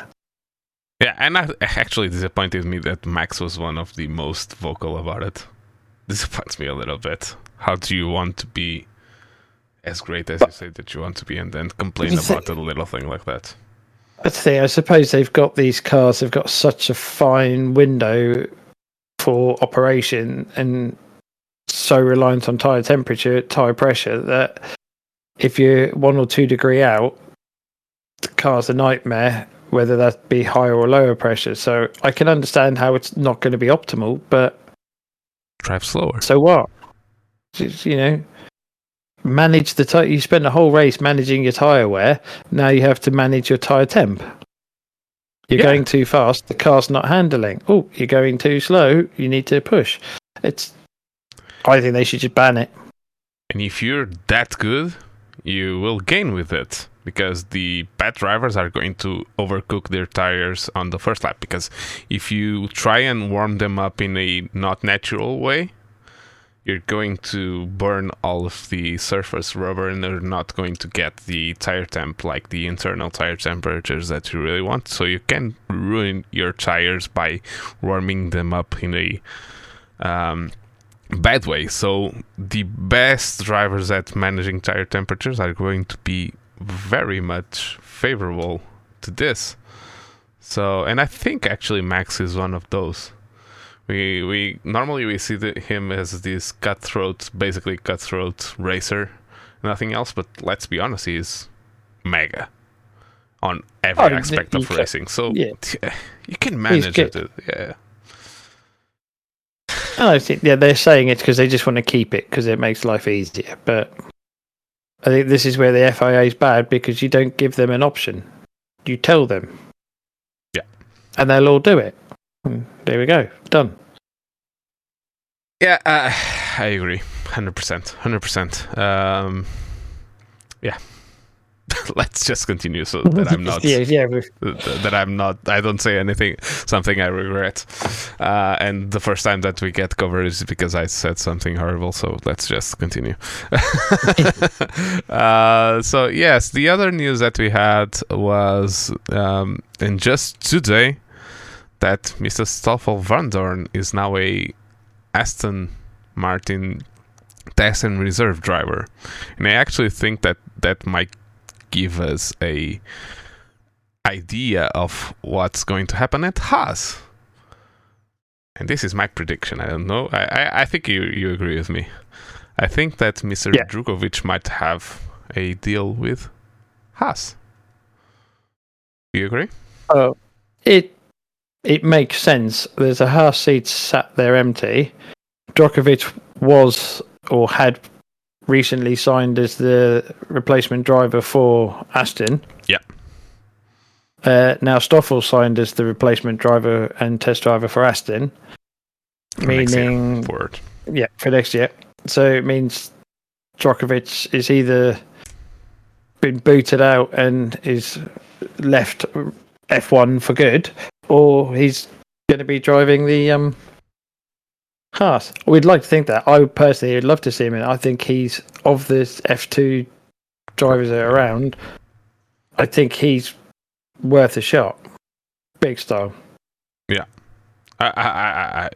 [SPEAKER 1] Yeah, and that actually disappointed me that Max was one of the most vocal about it. Disappoints me a little bit. How do you want to be as great as but, you say that you want to be, and then complain about a little thing like that?
[SPEAKER 2] I'd say, I suppose they've got these cars. They've got such a fine window for operation, and so reliant on tire temperature, tire pressure that if you're one or two degree out, the car's a nightmare, whether that be higher or lower pressure. So I can understand how it's not going to be optimal, but
[SPEAKER 1] drive slower.
[SPEAKER 2] So what? Just, you know, manage the tire. You spend a whole race managing your tire wear. Now you have to manage your tire temp. You're
[SPEAKER 1] Yeah.
[SPEAKER 2] going too fast. The car's not handling. Oh, you're going too slow. You need to push. It's. I think they should just ban it.
[SPEAKER 1] And if you're that good, you will gain with it because the bad drivers are going to overcook their tires on the first lap. Because if you try and warm them up in a not natural way, you're going to burn all of the surface rubber and they're not going to get the tire temp, like the internal tire temperatures that you really want. So you can ruin your tires by warming them up in a um, bad way. So the best drivers at managing tire temperatures are going to be very much favorable to this. So, and I think actually Max is one of those. We we normally we see the, him as this cutthroat, basically cutthroat racer, nothing else. But let's be honest, he's mega on every
[SPEAKER 2] Oh,
[SPEAKER 1] aspect of racing. So
[SPEAKER 2] yeah.
[SPEAKER 1] Eh, you can manage it. Yeah.
[SPEAKER 2] And I think yeah, they're saying it because they just want to keep it because it makes life easier. But I think this is where the FIA is bad because you don't give them an option. You tell them.
[SPEAKER 1] Yeah.
[SPEAKER 2] And they'll all do it. And there we go. Done.
[SPEAKER 1] Yeah, uh, I agree. 100%. 100%. Um, yeah. Let's just continue so that I'm not
[SPEAKER 2] yeah, yeah.
[SPEAKER 1] that I'm not I don't say anything something I regret. Uh, and the first time that we get covered is because I said something horrible, so let's just continue. uh, so yes, the other news that we had was um, and just today that Mr. Stoffel Vandoorne is now a Aston Martin test and reserve driver. And I actually think that that might give us a idea of what's going to happen at Haas. And this is my prediction. I don't know. I, I, I think you, you agree with me. I think that Mr.
[SPEAKER 2] Yeah.
[SPEAKER 1] Drugovich might have a deal with Haas. Do you agree?
[SPEAKER 2] Oh, it it makes sense. There's a Haas seat sat there empty. Drugovich was or had recently signed as the replacement driver for Aston.
[SPEAKER 1] Yeah.
[SPEAKER 2] Uh, now Stoffel signed as the replacement driver and test driver for Aston,
[SPEAKER 1] For next year,
[SPEAKER 2] meaning
[SPEAKER 1] forward.
[SPEAKER 2] yeah for next year. So it means Drugovich is either been booted out and is left F1 for good, or he's going to be driving the um Haas. We'd like to think that. I personally would love to see him in. it. I think he's of the F2 drivers that are around. I think he's worth a shot. Big style.
[SPEAKER 1] I, I, I, I,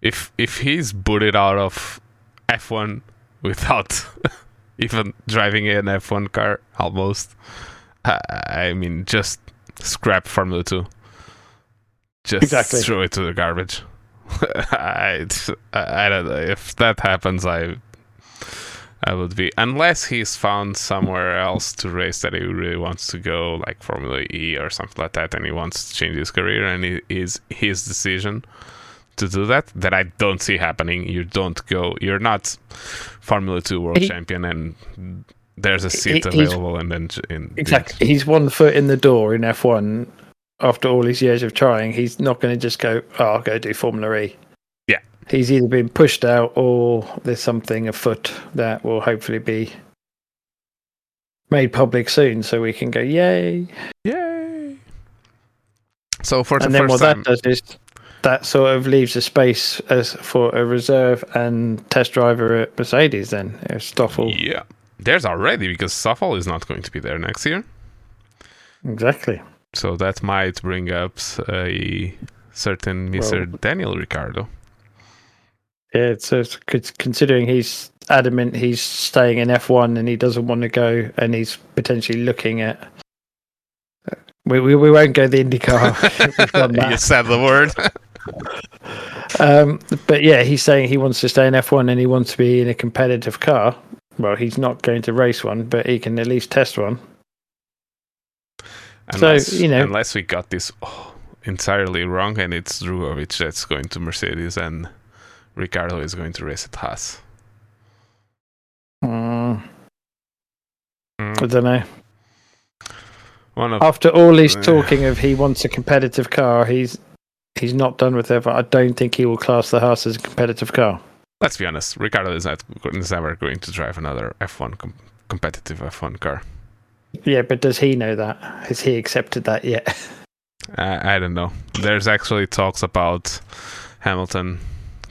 [SPEAKER 1] if if he's booted out of F1 without even driving an F1 car, almost, I, I mean, just scrap Formula Two. Just
[SPEAKER 2] Exactly.
[SPEAKER 1] throw it to the garbage. I, I don't know if that happens. I I would be unless he's found somewhere else to race that he really wants to go, like Formula E or something like that, and he wants to change his career, and it is his decision to do that. That I don't see happening. You don't go. You're not Formula Two world
[SPEAKER 2] He-
[SPEAKER 1] champion, and there's a seat
[SPEAKER 2] he-
[SPEAKER 1] available, and then in
[SPEAKER 2] Exactly. He's one foot in the door in F1 after all his years of trying. He's not going to just go, oh, I'll go do Formula E.
[SPEAKER 1] Yeah.
[SPEAKER 2] He's either been pushed out or there's something afoot that will hopefully be made public soon so we can go, yay.
[SPEAKER 1] Yay! So for the
[SPEAKER 2] and then what
[SPEAKER 1] time,
[SPEAKER 2] that does is that sort of leaves a space as for a reserve and test driver at Mercedes then. uh, Stoffel.
[SPEAKER 1] yeah, there's already because Stoffel is not going to be there next year.
[SPEAKER 2] Exactly.
[SPEAKER 1] So that might bring up a certain Mr.
[SPEAKER 2] Well-
[SPEAKER 1] Daniel Ricciardo.
[SPEAKER 2] Yeah, it's considering he's adamant he's staying in F1 and he doesn't want to go, and he's potentially looking at. We we, we won't go the IndyCar.
[SPEAKER 1] You said the word.
[SPEAKER 2] um, but yeah, he's saying he wants to stay in F1 and he wants to be in a competitive car. Well, he's not going to race one, but he can at least test one.
[SPEAKER 1] Unless, so
[SPEAKER 2] you know,
[SPEAKER 1] unless we got this oh, entirely wrong, and it's Drugovich that's going to Mercedes, and Ricciardo is going to race at Haas.
[SPEAKER 2] Mm.
[SPEAKER 1] Mm.
[SPEAKER 2] I don't know.
[SPEAKER 1] Of,
[SPEAKER 2] After all he's
[SPEAKER 1] uh,
[SPEAKER 2] talking of he wants a competitive car, he's he's not done with it. I don't think he will class the Haas as a competitive car.
[SPEAKER 1] Let's be honest, Ricciardo is not is never going to drive another F1 com- competitive F1 car.
[SPEAKER 2] Yeah, but does he know that? Has he accepted that yet?
[SPEAKER 1] I, I don't know. There's actually talks about Hamilton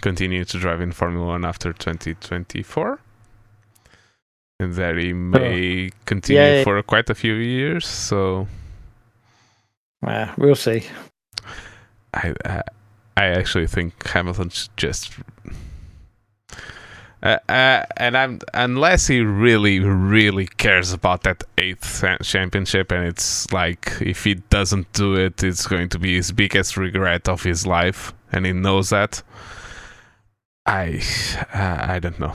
[SPEAKER 1] continue to drive in Formula One after 2024. And that he oh. may continue
[SPEAKER 2] Oh. Yeah.
[SPEAKER 1] for quite a few years. So
[SPEAKER 2] Well, we'll see.
[SPEAKER 1] I I, I actually think Hamilton should just. Uh, uh, and I'm unless he really, really cares about that eighth championship, and it's like if he doesn't do it, it's going to be his biggest regret of his life, and he knows that. I, uh, I don't know.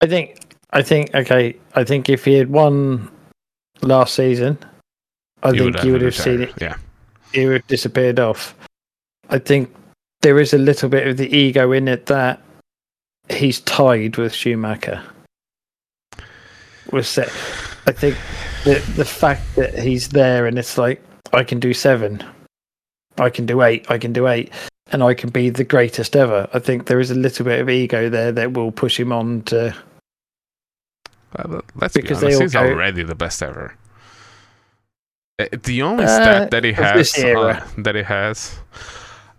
[SPEAKER 2] I think. I think. Okay. I think if he had won last season, I think you would have seen it.
[SPEAKER 1] Yeah,
[SPEAKER 2] He would have disappeared off. I think there is a little bit of the ego in it that he's tied with Schumacher. Was set. I think the the fact that he's there and it's like I can do seven, I can do eight, I can do eight, and I can be the greatest ever. I think there is a little bit of ego there that will push him on to.
[SPEAKER 1] Well, let's
[SPEAKER 2] Because
[SPEAKER 1] be honest. He's
[SPEAKER 2] go-
[SPEAKER 1] already the best ever. Uh, The only
[SPEAKER 2] Uh,
[SPEAKER 1] stat that he has uh, that he has.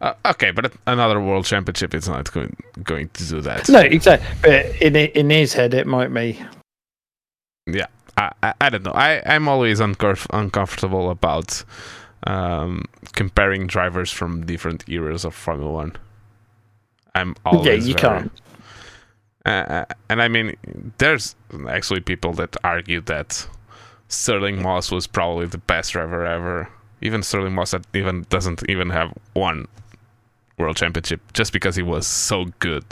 [SPEAKER 1] Uh, okay, but another world championship is not going going to do that.
[SPEAKER 2] No, exactly. But in in his head, it might be.
[SPEAKER 1] I, I, I don't know. I, I'm always uncomf- uncomfortable about um, comparing drivers from different eras of Formula One. I'm always
[SPEAKER 2] yeah, you
[SPEAKER 1] very-
[SPEAKER 2] can't.
[SPEAKER 1] Uh, and I mean, there's actually people that argue that Stirling Moss was probably the best driver ever. Even Stirling Moss that even doesn't even have one world championship just because he was so good,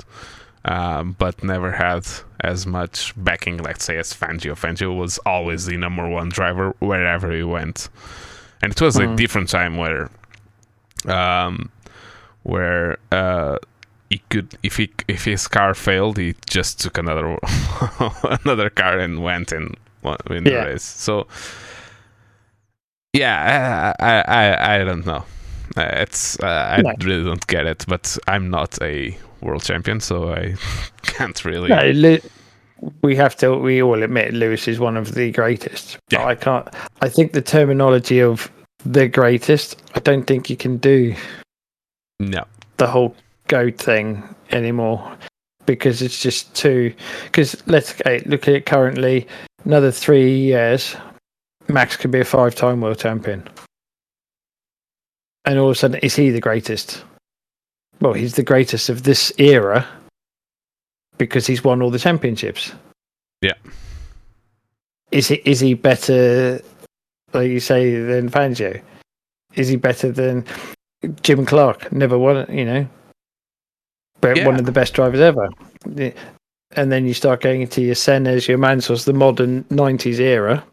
[SPEAKER 1] um, but never had as much backing, let's say, as Fangio. Fangio was always the number one driver wherever he went, and it was a
[SPEAKER 2] Mhm.
[SPEAKER 1] different time where, um, where uh, he could if he if his car failed, he just took another another car and went and in the
[SPEAKER 2] Yeah.
[SPEAKER 1] race. So yeah, I I I, I don't know. Uh, It's uh, I
[SPEAKER 2] No.
[SPEAKER 1] really don't get it, but I'm not a world champion, so I can't really.
[SPEAKER 2] No, Lew- we have to. We all admit Lewis is one of the greatest. But
[SPEAKER 1] Yeah.
[SPEAKER 2] I can't. I think the terminology of the greatest. I don't think you can do
[SPEAKER 1] No,
[SPEAKER 2] the whole goat thing anymore because it's just too. Because let's okay, look at it currently. Another three years, Max could be a five-time world champion, and all of a sudden, is he the greatest? Well, he's the greatest of this era because he's won all the championships.
[SPEAKER 1] Yeah.
[SPEAKER 2] Is he is he better, like you say, than Fangio? Is he better than Jim Clark? Never won it, you know. But
[SPEAKER 1] Yeah.
[SPEAKER 2] one of the best drivers ever. And then you start going into your Senna's, your Mansell's, the modern '90s era.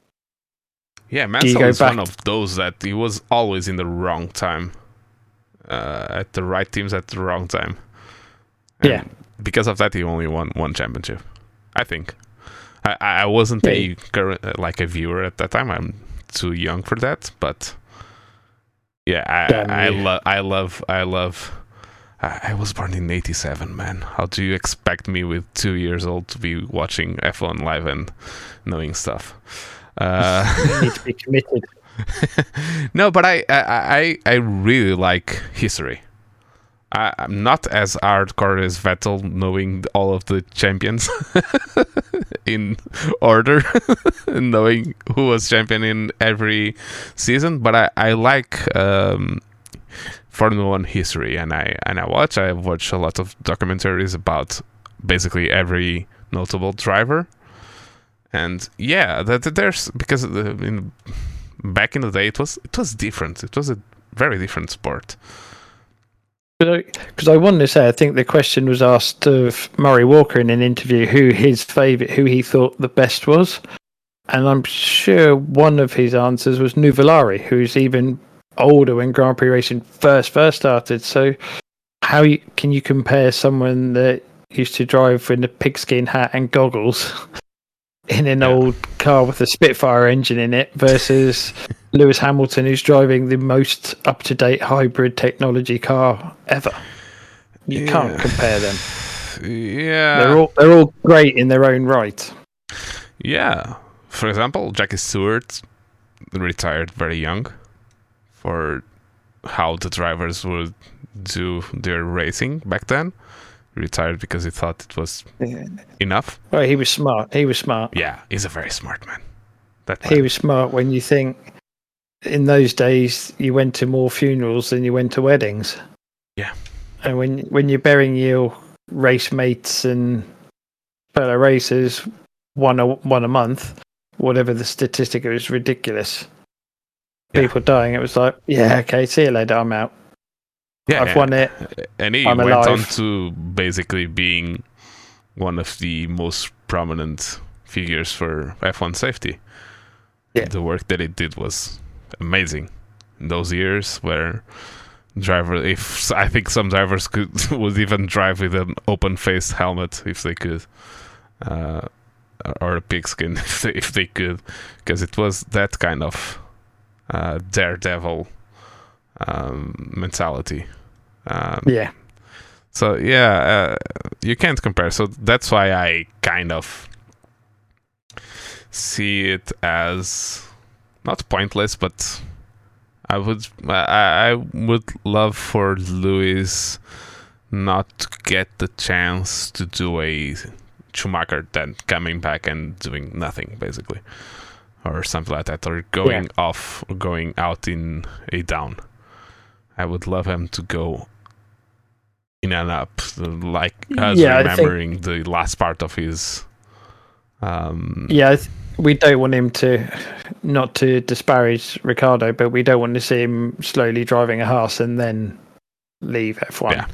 [SPEAKER 1] Yeah, Mansell is one of those that he was always in the wrong time, uh, at the right teams at the wrong time. And
[SPEAKER 2] Yeah.
[SPEAKER 1] because of that, he only won one championship. I think. I, I wasn't
[SPEAKER 2] Yeah.
[SPEAKER 1] a current uh, like a viewer at that time. I'm too young for that, but yeah, I I, I love I love. I I was born in '87, man. How do you expect me with two years old to be watching F1 live and knowing stuff? Uh,
[SPEAKER 2] need to be committed.
[SPEAKER 1] no, but I, I I really like history. I, I'm not as hardcore as Vettel, knowing all of the champions in order, and knowing who was champion in every season. But I I like um, Formula One history, and I and I watch. I watch a lot of documentaries about basically every notable driver. And yeah, that that there's because in back in the day it was it was different. It was a very different sport.
[SPEAKER 2] Because I wanted to say, I think the question was asked of Murray Walker in an interview who his favourite, who he thought the best was. And I'm sure one of his answers was Nuvolari, who's even older when Grand Prix racing first first started. So, how you, can you compare someone that used to drive in a pigskin hat and goggles in an
[SPEAKER 1] Yeah.
[SPEAKER 2] old car with a Spitfire engine in it versus Lewis Hamilton, who's driving the most up to date hybrid technology car ever. You can't compare them.
[SPEAKER 1] Yeah.
[SPEAKER 2] They're all they're all great in their own right.
[SPEAKER 1] Yeah. For example, Jackie Stewart retired very young for how the drivers would do their racing back then. Retired because he thought it was enough.
[SPEAKER 2] Well, he was smart. He was smart.
[SPEAKER 1] Yeah, he's a very smart man. That
[SPEAKER 2] He was smart when you think in those days you went to more funerals than you went to weddings.
[SPEAKER 1] Yeah.
[SPEAKER 2] And when when you're burying your race mates and fellow racers one a one a month, whatever the statistic, it was ridiculous.
[SPEAKER 1] Yeah.
[SPEAKER 2] People dying, it was like, yeah, okay, see you later, I'm out.
[SPEAKER 1] Yeah,
[SPEAKER 2] I've won it.
[SPEAKER 1] and he
[SPEAKER 2] I'm
[SPEAKER 1] went on to basically being one of the most prominent figures for F1 safety.
[SPEAKER 2] Yeah.
[SPEAKER 1] The work that he did was amazing in those years where driver if I think some drivers could would even drive with an open faced helmet if they could uh, or a pigskin if they, if they could because it was that kind of uh, daredevil um, mentality um,
[SPEAKER 2] Yeah.
[SPEAKER 1] so yeah, uh, you can't compare. So that's why I kind of see it as not pointless, but I would I, I would love for Lewis not to get the chance to do a Schumacher then coming back and doing nothing basically or something like that or going off or going out in a down. I would love him to go in and up, like us
[SPEAKER 2] Yeah, I think-
[SPEAKER 1] remembering the last part of his. Um,
[SPEAKER 2] Yeah, we don't want him to, not to disparage Ricciardo, but we don't want to see him slowly driving a Haas and then leave F1.
[SPEAKER 1] Yeah.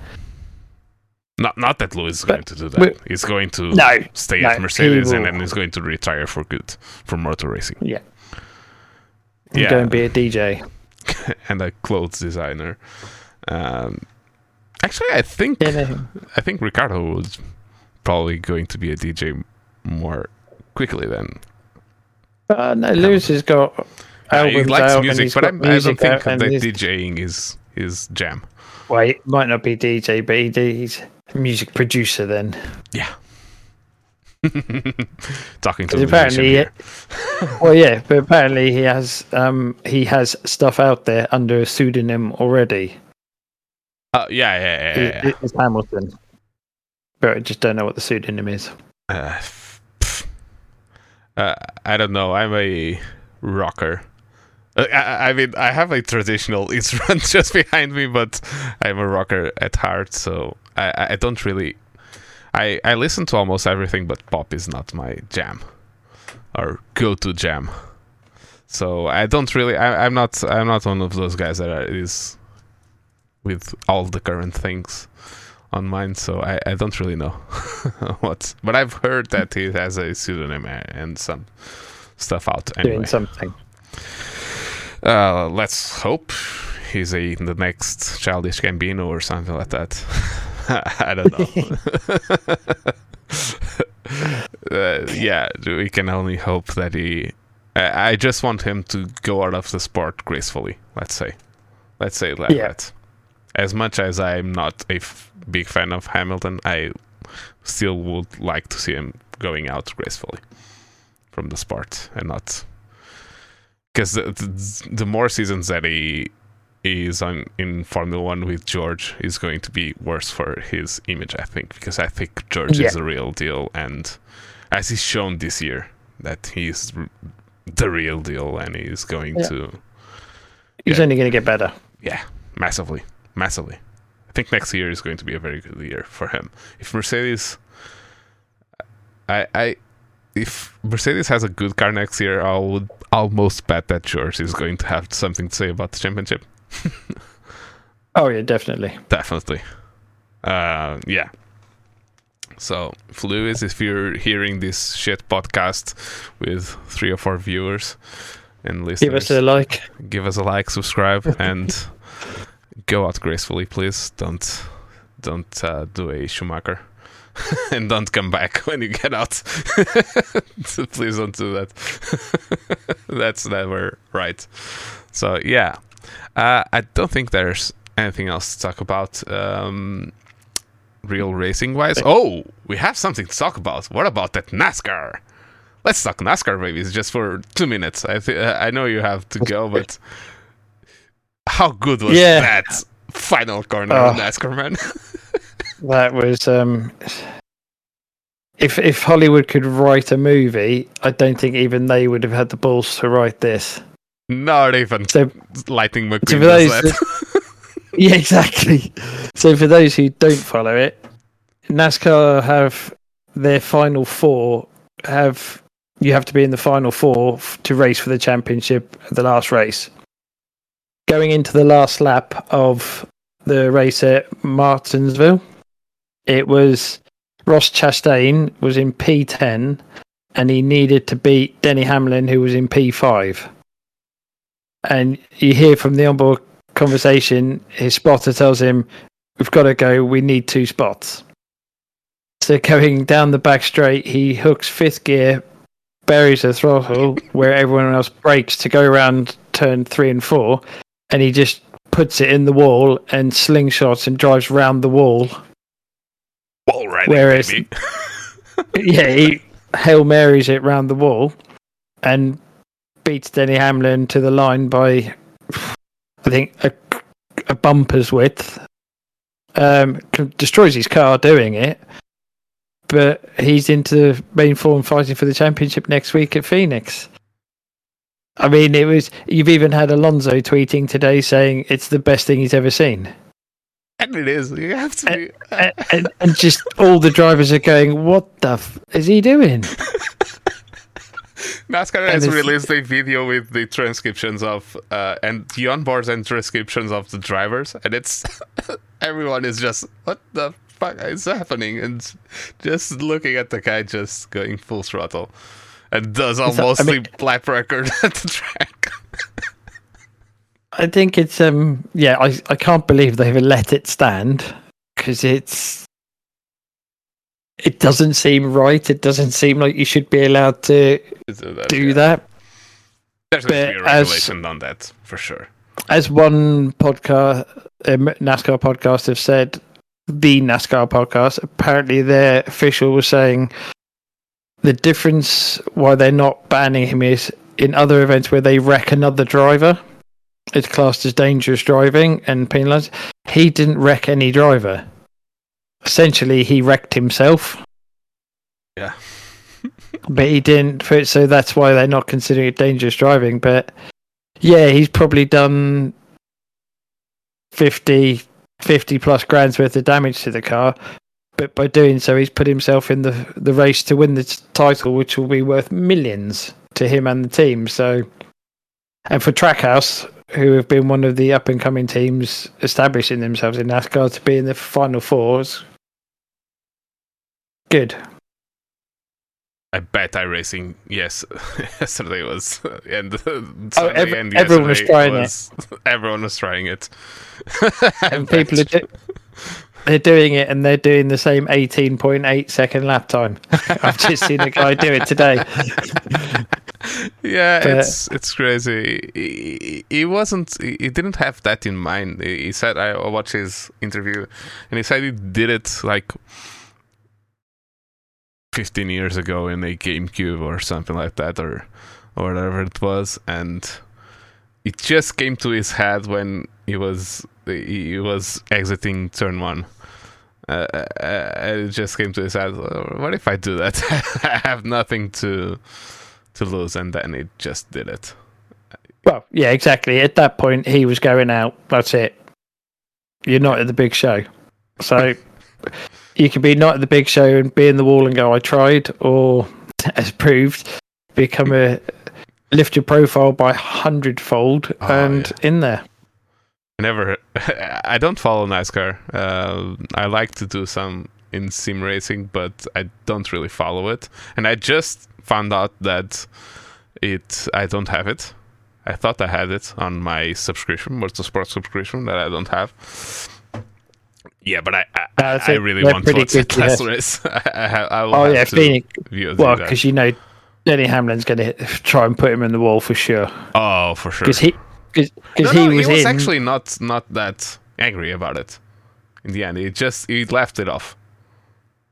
[SPEAKER 1] Not not that Lewis is
[SPEAKER 2] But
[SPEAKER 1] going to do that.
[SPEAKER 2] we-
[SPEAKER 1] He's going to
[SPEAKER 2] No,
[SPEAKER 1] stay
[SPEAKER 2] no,
[SPEAKER 1] at Mercedes and then he's going to retire for good from motor racing
[SPEAKER 2] yeah.
[SPEAKER 1] Yeah.
[SPEAKER 2] Go and be a DJ.
[SPEAKER 1] and a clothes designer. Um, actually, I think
[SPEAKER 2] Yeah.
[SPEAKER 1] I think Ricciardo was probably going to be a DJ more quickly than
[SPEAKER 2] Uh, no, Lewis has got
[SPEAKER 1] Uh, he
[SPEAKER 2] albums
[SPEAKER 1] likes
[SPEAKER 2] out and
[SPEAKER 1] music, but I'm, I don't think
[SPEAKER 2] out and
[SPEAKER 1] that
[SPEAKER 2] he's-
[SPEAKER 1] DJing is his jam.
[SPEAKER 2] well, he might not be DJ, but he, he's a music producer then.
[SPEAKER 1] Yeah. Talking to
[SPEAKER 2] apparently,
[SPEAKER 1] here.
[SPEAKER 2] well, yeah, but apparently he has um he has stuff out there under a pseudonym already.
[SPEAKER 1] Uh, yeah, yeah, yeah, yeah, yeah.
[SPEAKER 2] It- It's Hamilton, but I just don't know what the pseudonym is.
[SPEAKER 1] Uh. Uh, I don't know. I'm a rocker. Uh, I, I mean, I have a traditional instrument just behind me, but I'm a rocker at heart, so I, I don't really. I, I listen to almost everything, but pop is not my jam or go to jam. So I don't really. I, I'm not. I'm not one of those guys that are, is with all the current things on mine. So I, I don't really know what. But I've heard that he has a pseudonym and some stuff out. Anyway,
[SPEAKER 2] Doing something.
[SPEAKER 1] uh, let's hope he's a the next childish Gambino or something like that. I don't know. uh, yeah, we can only hope that he. I, I just want him to go out of the sport gracefully. Let's say, let's say like
[SPEAKER 2] Yeah.
[SPEAKER 1] that. As much as I'm not a f- big fan of Hamilton, I still would like to see him going out gracefully from the sport and not because the, the, the more seasons that he is on in Formula One with George is going to be worse for his image, I think, because I think George is
[SPEAKER 2] Yeah.
[SPEAKER 1] a real deal, and as he's shown this year that he's the real deal, and he's going
[SPEAKER 2] Yeah.
[SPEAKER 1] to
[SPEAKER 2] He's
[SPEAKER 1] Yeah.
[SPEAKER 2] only going to get better.
[SPEAKER 1] yeah, massively, massively. I think next year is going to be a very good year for him. If Mercedes, I, I, if Mercedes has a good car next year, I would almost bet that George is going to have something to say about the championship.
[SPEAKER 2] Oh yeah, definitely.
[SPEAKER 1] Definitely. Uh, yeah. So, if Lewis, if you're hearing this shit podcast with three or four viewers and listeners,
[SPEAKER 2] Give us a like.
[SPEAKER 1] give us a like, subscribe, and go out gracefully, please. Don't don't uh, do a Schumacher. and don't come back when you get out. so please don't do that. That's never right. So yeah, uh, I don't think there's anything else to talk about. Um, real racing wise. Oh, we have something to talk about. What about that NASCAR? Let's talk NASCAR babies just for two minutes. I th- I know you have to go, but how good was
[SPEAKER 2] Yeah.
[SPEAKER 1] that final corner
[SPEAKER 2] Oh.
[SPEAKER 1] of NASCAR, man?
[SPEAKER 2] That was um if if Hollywood could write a movie, I don't think even they would have had the balls to write this.
[SPEAKER 1] Not even
[SPEAKER 2] So,
[SPEAKER 1] Lightning
[SPEAKER 2] so
[SPEAKER 1] McQueen
[SPEAKER 2] for those
[SPEAKER 1] that.
[SPEAKER 2] yeah, exactly. So for those who don't follow it, NASCAR have their final four have you have to be in the final four to race for the championship at the last race. Going into the last lap of the race at Martinsville, it was Ross Chastain was in P10 and he needed to beat Denny Hamlin who was in P5. And you hear from the onboard conversation, his spotter tells him, We've got to go, we need two spots. So going down the back straight, he hooks fifth gear, buries the throttle where everyone else brakes to go around turn three and four, and he just puts it in the wall and slingshots and drives round the wall.
[SPEAKER 1] Wall riding,
[SPEAKER 2] Whereas- yeah, he Hail Marys it round the wall and beats Denny Hamlin to the line by, I think, a, a bumper's width. Um, destroys his car doing it, but he's into main form fighting for the championship next week at Phoenix. I mean, it was. You've even had Alonso tweeting today saying it's the best thing he's ever seen.
[SPEAKER 1] and it is. You have to be.
[SPEAKER 2] and, and, and just all the drivers are going, "What the f- is he doing?"
[SPEAKER 1] NASCAR has released a video with the transcriptions of uh, and the onboards and transcriptions of the drivers, and it's everyone is just what the fuck is happening, and just looking at the guy just going full throttle, and does
[SPEAKER 2] I
[SPEAKER 1] almost
[SPEAKER 2] mean-
[SPEAKER 1] the lap record at the track.
[SPEAKER 2] I think it's um yeah, I I can't believe they've let it stand because it's it doesn't seem right. It doesn't seem like you should be allowed to do
[SPEAKER 1] yeah.
[SPEAKER 2] that.
[SPEAKER 1] There's be a
[SPEAKER 2] but as-
[SPEAKER 1] regulation on that for sure.
[SPEAKER 2] As one podcast, um, NASCAR podcast, have said, the NASCAR podcast, apparently their official was saying the difference why they're not banning him is in other events where they wreck another driver, it's classed as dangerous driving and penalised. He didn't wreck any driver. Essentially, he wrecked himself.
[SPEAKER 1] Yeah.
[SPEAKER 2] but he didn't. So that's why they're not considering it dangerous driving. But yeah, he's probably done 50, 50 plus grand's worth of damage to the car. But by doing so, he's put himself in the the race to win the title, which will be worth millions to him and the team. So, and for Trackhouse, who have been one of the up and coming teams establishing themselves in NASCAR, to be in the final fours, good.
[SPEAKER 1] I bet iRacing, yes, yesterday was, and
[SPEAKER 2] Oh,
[SPEAKER 1] Sunday
[SPEAKER 2] ev-
[SPEAKER 1] and
[SPEAKER 2] everyone was trying it.
[SPEAKER 1] Everyone was trying it.
[SPEAKER 2] And people are do- they're doing it and they're doing the same 18.8 second lap time i've just seen a guy do it today
[SPEAKER 1] yeah,
[SPEAKER 2] But-
[SPEAKER 1] it's it's crazy. He, he- wasn't. He didn't have that in mind. He he said I watched his interview, and he said he did it like 15 years ago in a GameCube or something like that, or or whatever it was, and it just came to his head when he was he was exiting turn one. Uh, uh, uh, it just came to his head. "Oh, What if I do that? I have nothing to to lose, and then he just did it.
[SPEAKER 2] well yeah exactly at that point he was going out that's it you're not at the big show so you can be not at the big show and be in the wall and go i tried or as proved become a lift your profile by hundredfold
[SPEAKER 1] Oh,
[SPEAKER 2] and in there
[SPEAKER 1] I never. I don't follow NASCAR. Uh, I like to do some in sim racing, but I don't really follow it. And I just found out that it. I don't have it. I thought I had it on my subscription, Motorsport subscription that I don't have. Yeah, but I, I
[SPEAKER 2] Uh,
[SPEAKER 1] I really want to watch that last race. I, I,
[SPEAKER 2] Oh yeah, Phoenix. Well, because you know, Denny Hamlin's going to try and put him in the wall for sure.
[SPEAKER 1] Oh, for sure.
[SPEAKER 2] Because he, because
[SPEAKER 1] no,
[SPEAKER 2] he was,
[SPEAKER 1] he was actually not not that angry about it. In the end, he just he left it off.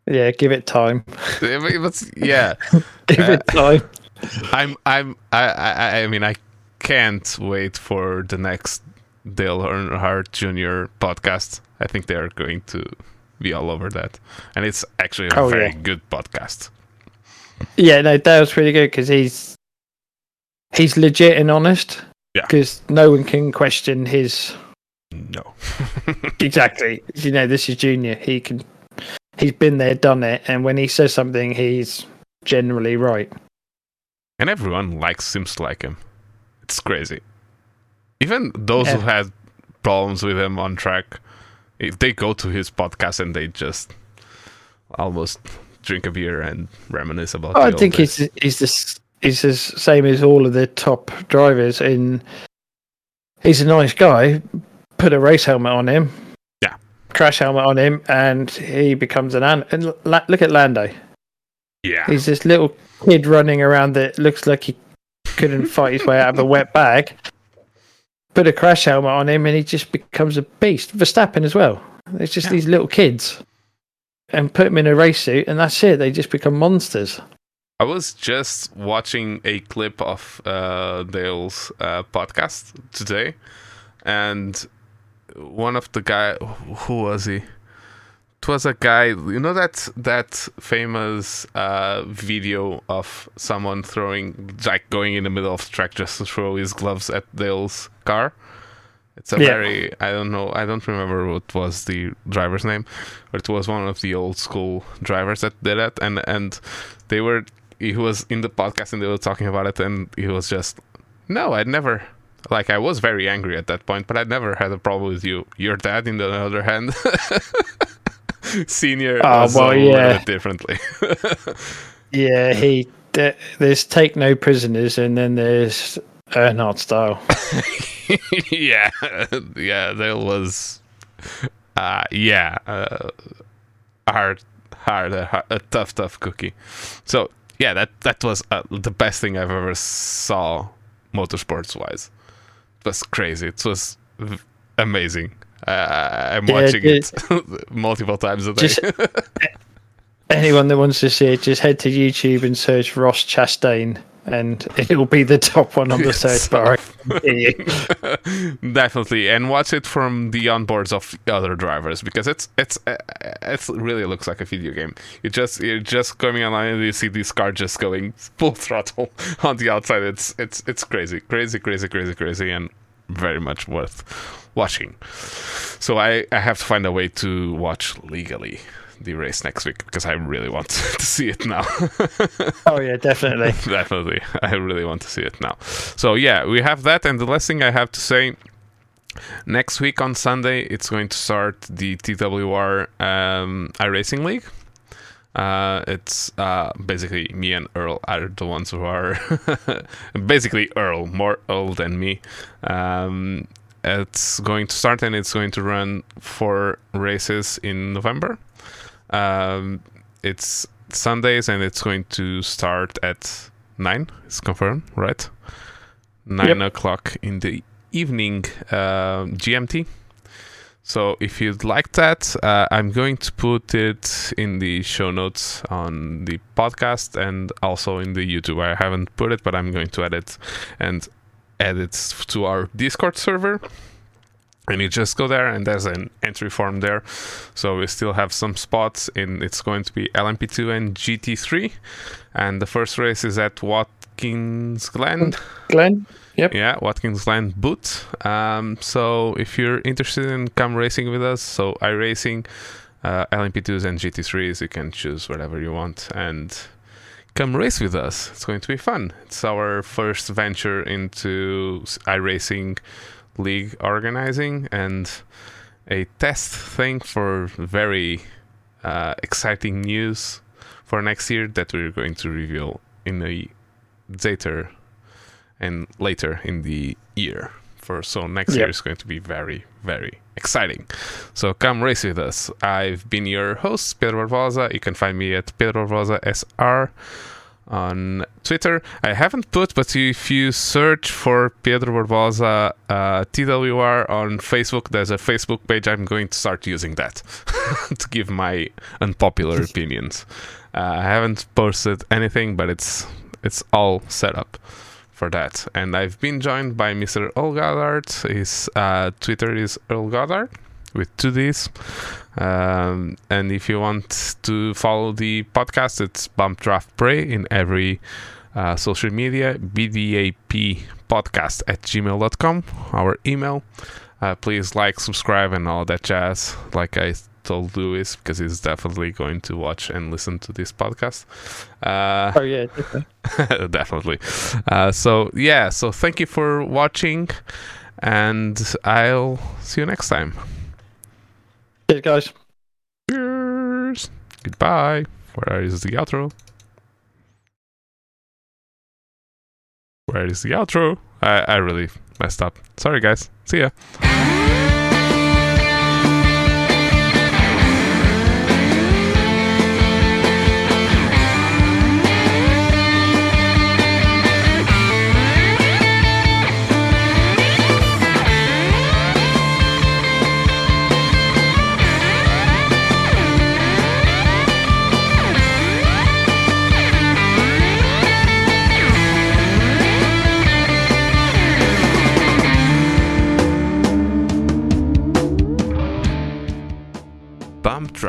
[SPEAKER 2] Yeah, give it time.
[SPEAKER 1] It yeah,
[SPEAKER 2] Give
[SPEAKER 1] Uh,
[SPEAKER 2] it time.
[SPEAKER 1] I'm I'm I, I I mean I can't wait for the next Dale Earnhardt Jr. podcast. I think they're going to be all over that, and it's actually a
[SPEAKER 2] Oh,
[SPEAKER 1] very
[SPEAKER 2] yeah.
[SPEAKER 1] good podcast.
[SPEAKER 2] Yeah, no, Dale's pretty good because he's he's legit and honest.
[SPEAKER 1] Yeah.
[SPEAKER 2] Because no one can question his
[SPEAKER 1] No,
[SPEAKER 2] exactly. You know, this is Junior. He can. He's been there, done it, and when he says something, he's generally right.
[SPEAKER 1] and everyone likes seems to like him. It's crazy. Even those who had problems with him on track, if they go to his podcast and they just almost drink a beer and reminisce about.
[SPEAKER 2] I think
[SPEAKER 1] days.
[SPEAKER 2] he's he's the he's the same as all of the top drivers. In he's a nice guy. Put a race helmet on him.
[SPEAKER 1] Yeah.
[SPEAKER 2] Crash helmet on him, and he becomes an an. And la- look at Lando.
[SPEAKER 1] yeah.
[SPEAKER 2] He's this little kid running around that looks like he couldn't fight his way out of a wet bag. Put a crash helmet on him, and he just becomes a beast. Verstappen as well. It's just
[SPEAKER 1] Yeah.
[SPEAKER 2] these little kids, and put them in a race suit, and that's it. They just become monsters.
[SPEAKER 1] I was just watching a clip of uh, Dale's uh, podcast today, and one of the guy, who was he? It was a guy, you know that that famous uh, video of someone throwing, like going in the middle of the track just to throw his gloves at Dale's car. It's a
[SPEAKER 2] Yeah.
[SPEAKER 1] very, I don't know, I don't remember what was the driver's name, but it was one of the old school drivers that did that, and and they were he was in the podcast and they were talking about it and he was just no i'd never like i was very angry at that point but i'd never had a problem with you your dad in the other hand senior
[SPEAKER 2] Oh, well, yeah.
[SPEAKER 1] differently
[SPEAKER 2] Yeah, he. there- There's take no prisoners, and then there's Earnhardt style.
[SPEAKER 1] yeah yeah that was uh yeah uh, hard hard a, a tough tough cookie so yeah that that was uh, the best thing i've ever saw motorsports wise it was crazy it was v- amazing uh, i'm
[SPEAKER 2] Yeah,
[SPEAKER 1] watching
[SPEAKER 2] it-
[SPEAKER 1] it multiple times a day.
[SPEAKER 2] Just- Anyone that wants to see it, just head to YouTube and search Ross Chastain, and it will be the top one on the search bar. I
[SPEAKER 1] definitely and watch it from the onboards of the other drivers because it's it's uh, it really looks like a video game. You just you're just coming online and you see this car just going full throttle on the outside. It's it's it's crazy crazy crazy crazy crazy and very much worth watching. So i i have to find a way to watch legally the race next week because i really want to see it now.
[SPEAKER 2] Oh yeah, definitely.
[SPEAKER 1] definitely. I really want to see it now. So yeah we have that and the last thing i have to say next week on sunday it's going to start the twr um, iracing league uh, it's uh, basically me and Earl are the ones who are basically Earl, more Earl than me. Um, it's going to start and it's going to run four races in November. Um, it's Sundays and it's going to start at nine. It's confirmed, right? Nine
[SPEAKER 2] Yep.
[SPEAKER 1] o'clock in the evening, uh, GMT. So if you'd like that, uh, I'm going to put it in the show notes on the podcast and also in the YouTube. I haven't put it, but I'm going to add it and add it to our Discord server. And you just go there, and there's an entry form there. So we still have some spots and It's going to be LMP2 and GT3, and the first race is at Watkins Glen.
[SPEAKER 2] Glenn. Yep.
[SPEAKER 1] Yeah, Watkins Glen boot. Um, so if you're interested in come racing with us, so iRacing, uh, LMP2s and GT3s, you can choose whatever you want and come race with us. It's going to be fun. It's our first venture into iRacing league organizing and a test thing for very uh, exciting news for next year that we're going to reveal in a later and later in the year For so next
[SPEAKER 2] Yep.
[SPEAKER 1] year is going to be very very exciting. So come race with us. I've been your host Pedro Barbosa. You can find me at Pedro Barbosa SR on Twitter. I haven't put, but if you search for Pedro Barbosa uh, TWR on Facebook, there's a Facebook page. I'm going to start using that to give my unpopular opinions. Uh, I haven't posted anything, but it's it's all set up for that. And I've been joined by Mr. Earl Goddard. His uh, Twitter is Earl Goddard with two D's. Um, and if you want to follow the podcast, it's Bump Draft Pray in every uh, social media, BDAP podcast at gmail.com, our email. Uh, please like, subscribe, and all that jazz, like I told Lewis, because he's definitely going to watch and listen to this podcast. Uh,
[SPEAKER 2] Oh yeah, definitely.
[SPEAKER 1] Uh, so, yeah, so thank you for watching, and I'll see you next time.
[SPEAKER 2] Cheers, guys.
[SPEAKER 1] Cheers. Goodbye. Where is the outro? Where is the outro? I, I really messed up. Sorry, guys. See ya.